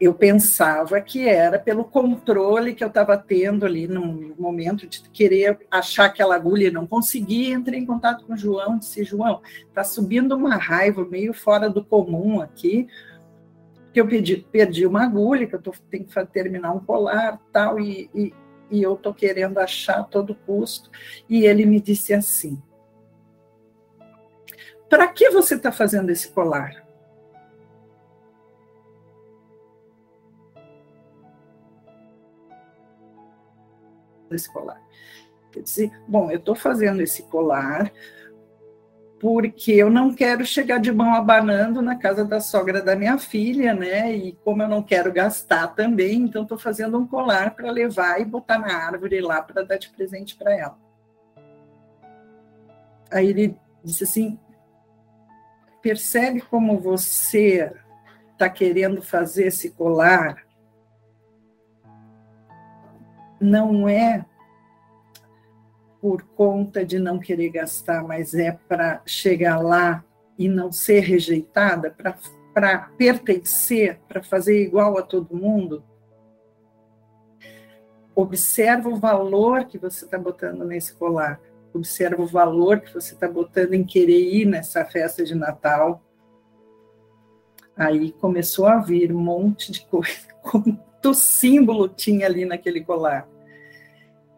Eu pensava que era pelo controle que eu estava tendo ali no momento de querer achar aquela agulha e não conseguia. Entrei em contato com o João, disse: João, está subindo uma raiva meio fora do comum aqui que eu pedi, perdi uma agulha, que eu tô, tenho que terminar um colar tal, e, e, e eu estou querendo achar a todo custo. E ele me disse assim: Para que você está fazendo esse colar? Esse colar. Eu disse: Bom, eu estou fazendo esse colar porque eu não quero chegar de mão abanando na casa da sogra da minha filha, né? E como eu não quero gastar também, então estou fazendo um colar para levar e botar na árvore lá para dar de presente para ela. Aí ele disse assim: percebe como você está querendo fazer esse colar? Não é por conta de não querer gastar, mas é para chegar lá e não ser rejeitada, para pertencer, para fazer igual a todo mundo. Observa o valor que você está botando nesse colar. Observa o valor que você está botando em querer ir nessa festa de Natal. Aí começou a vir um monte de coisa, quanto símbolo tinha ali naquele colar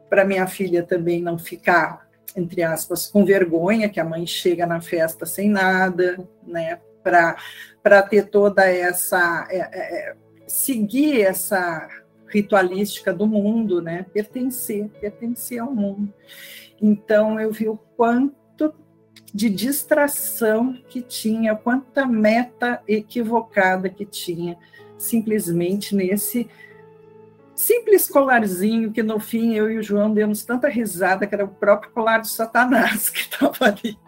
para minha filha também não ficar, entre aspas, com vergonha, que a mãe chega na festa sem nada, né? Para ter toda essa. É, é, é, seguir essa ritualística do mundo, né? Pertencer, pertencer ao mundo. Então, eu vi o quanto de distração que tinha, quanta meta equivocada que tinha, simplesmente nesse simples colarzinho que no fim eu e o João demos tanta risada que era o próprio colar de Satanás que estava ali.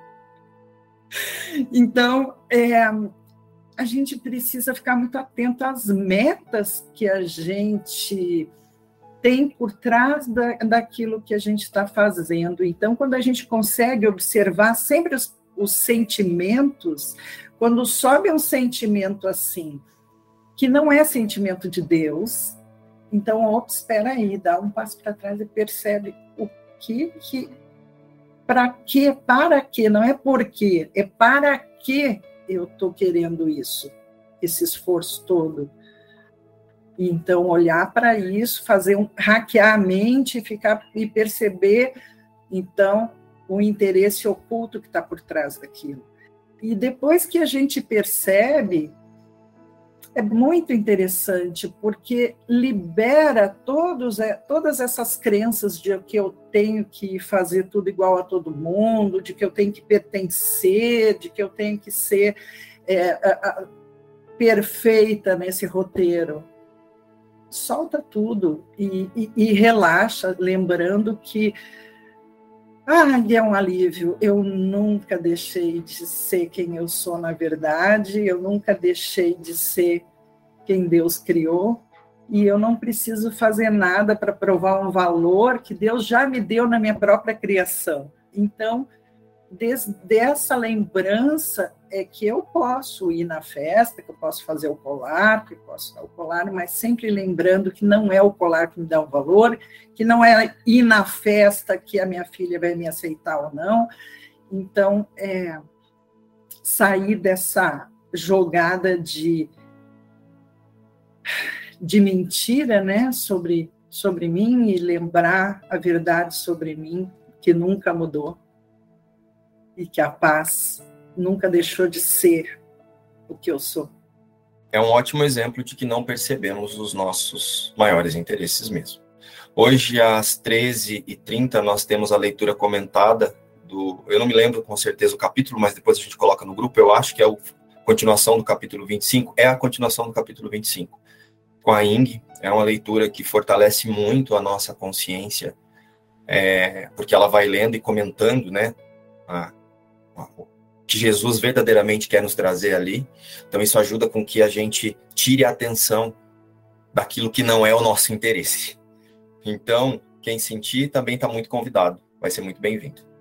Então, é, a gente precisa ficar muito atento às metas que a gente tem por trás da, daquilo que a gente está fazendo. Então, quando a gente consegue observar sempre os, os sentimentos, quando sobe um sentimento assim, que não é sentimento de Deus, então, ops, espera aí, dá um passo para trás e percebe o que que para que, para que, não é por quê, é para que eu estou querendo isso, esse esforço todo. Então, olhar para isso, fazer um hackear a mente, ficar e perceber, então, o interesse oculto que está por trás daquilo. E depois que a gente percebe, é muito interessante, porque libera todos, é, todas essas crenças de que eu tenho que fazer tudo igual a todo mundo, de que eu tenho que pertencer, de que eu tenho que ser é, a, a, perfeita nesse roteiro. Solta tudo e, e, e relaxa, lembrando que ah, é um alívio. Eu nunca deixei de ser quem eu sou na verdade, eu nunca deixei de ser quem Deus criou, e eu não preciso fazer nada para provar um valor que Deus já me deu na minha própria criação. Então, desde essa lembrança é que eu posso ir na festa, que eu posso fazer o colar, que eu posso dar o colar, mas sempre lembrando que não é o colar que me dá o valor, que não é ir na festa que a minha filha vai me aceitar ou não. Então, é, sair dessa jogada de de mentira, né, sobre sobre mim e lembrar a verdade sobre mim que nunca mudou e que a paz nunca deixou de ser o que eu sou. É um ótimo exemplo de que não percebemos os nossos maiores interesses mesmo. Hoje, às 13h30, nós temos a leitura comentada do. Eu não me lembro com certeza o capítulo, mas depois a gente coloca no grupo. Eu acho que é a continuação do capítulo 25. É a continuação do capítulo 25 com a Ing. É uma leitura que fortalece muito a nossa consciência, é, porque ela vai lendo e comentando, né, a, a, que Jesus verdadeiramente quer nos trazer ali. Então isso ajuda com que a gente tire a atenção daquilo que não é o nosso interesse. Então, quem sentir também está muito convidado, vai ser muito bem-vindo.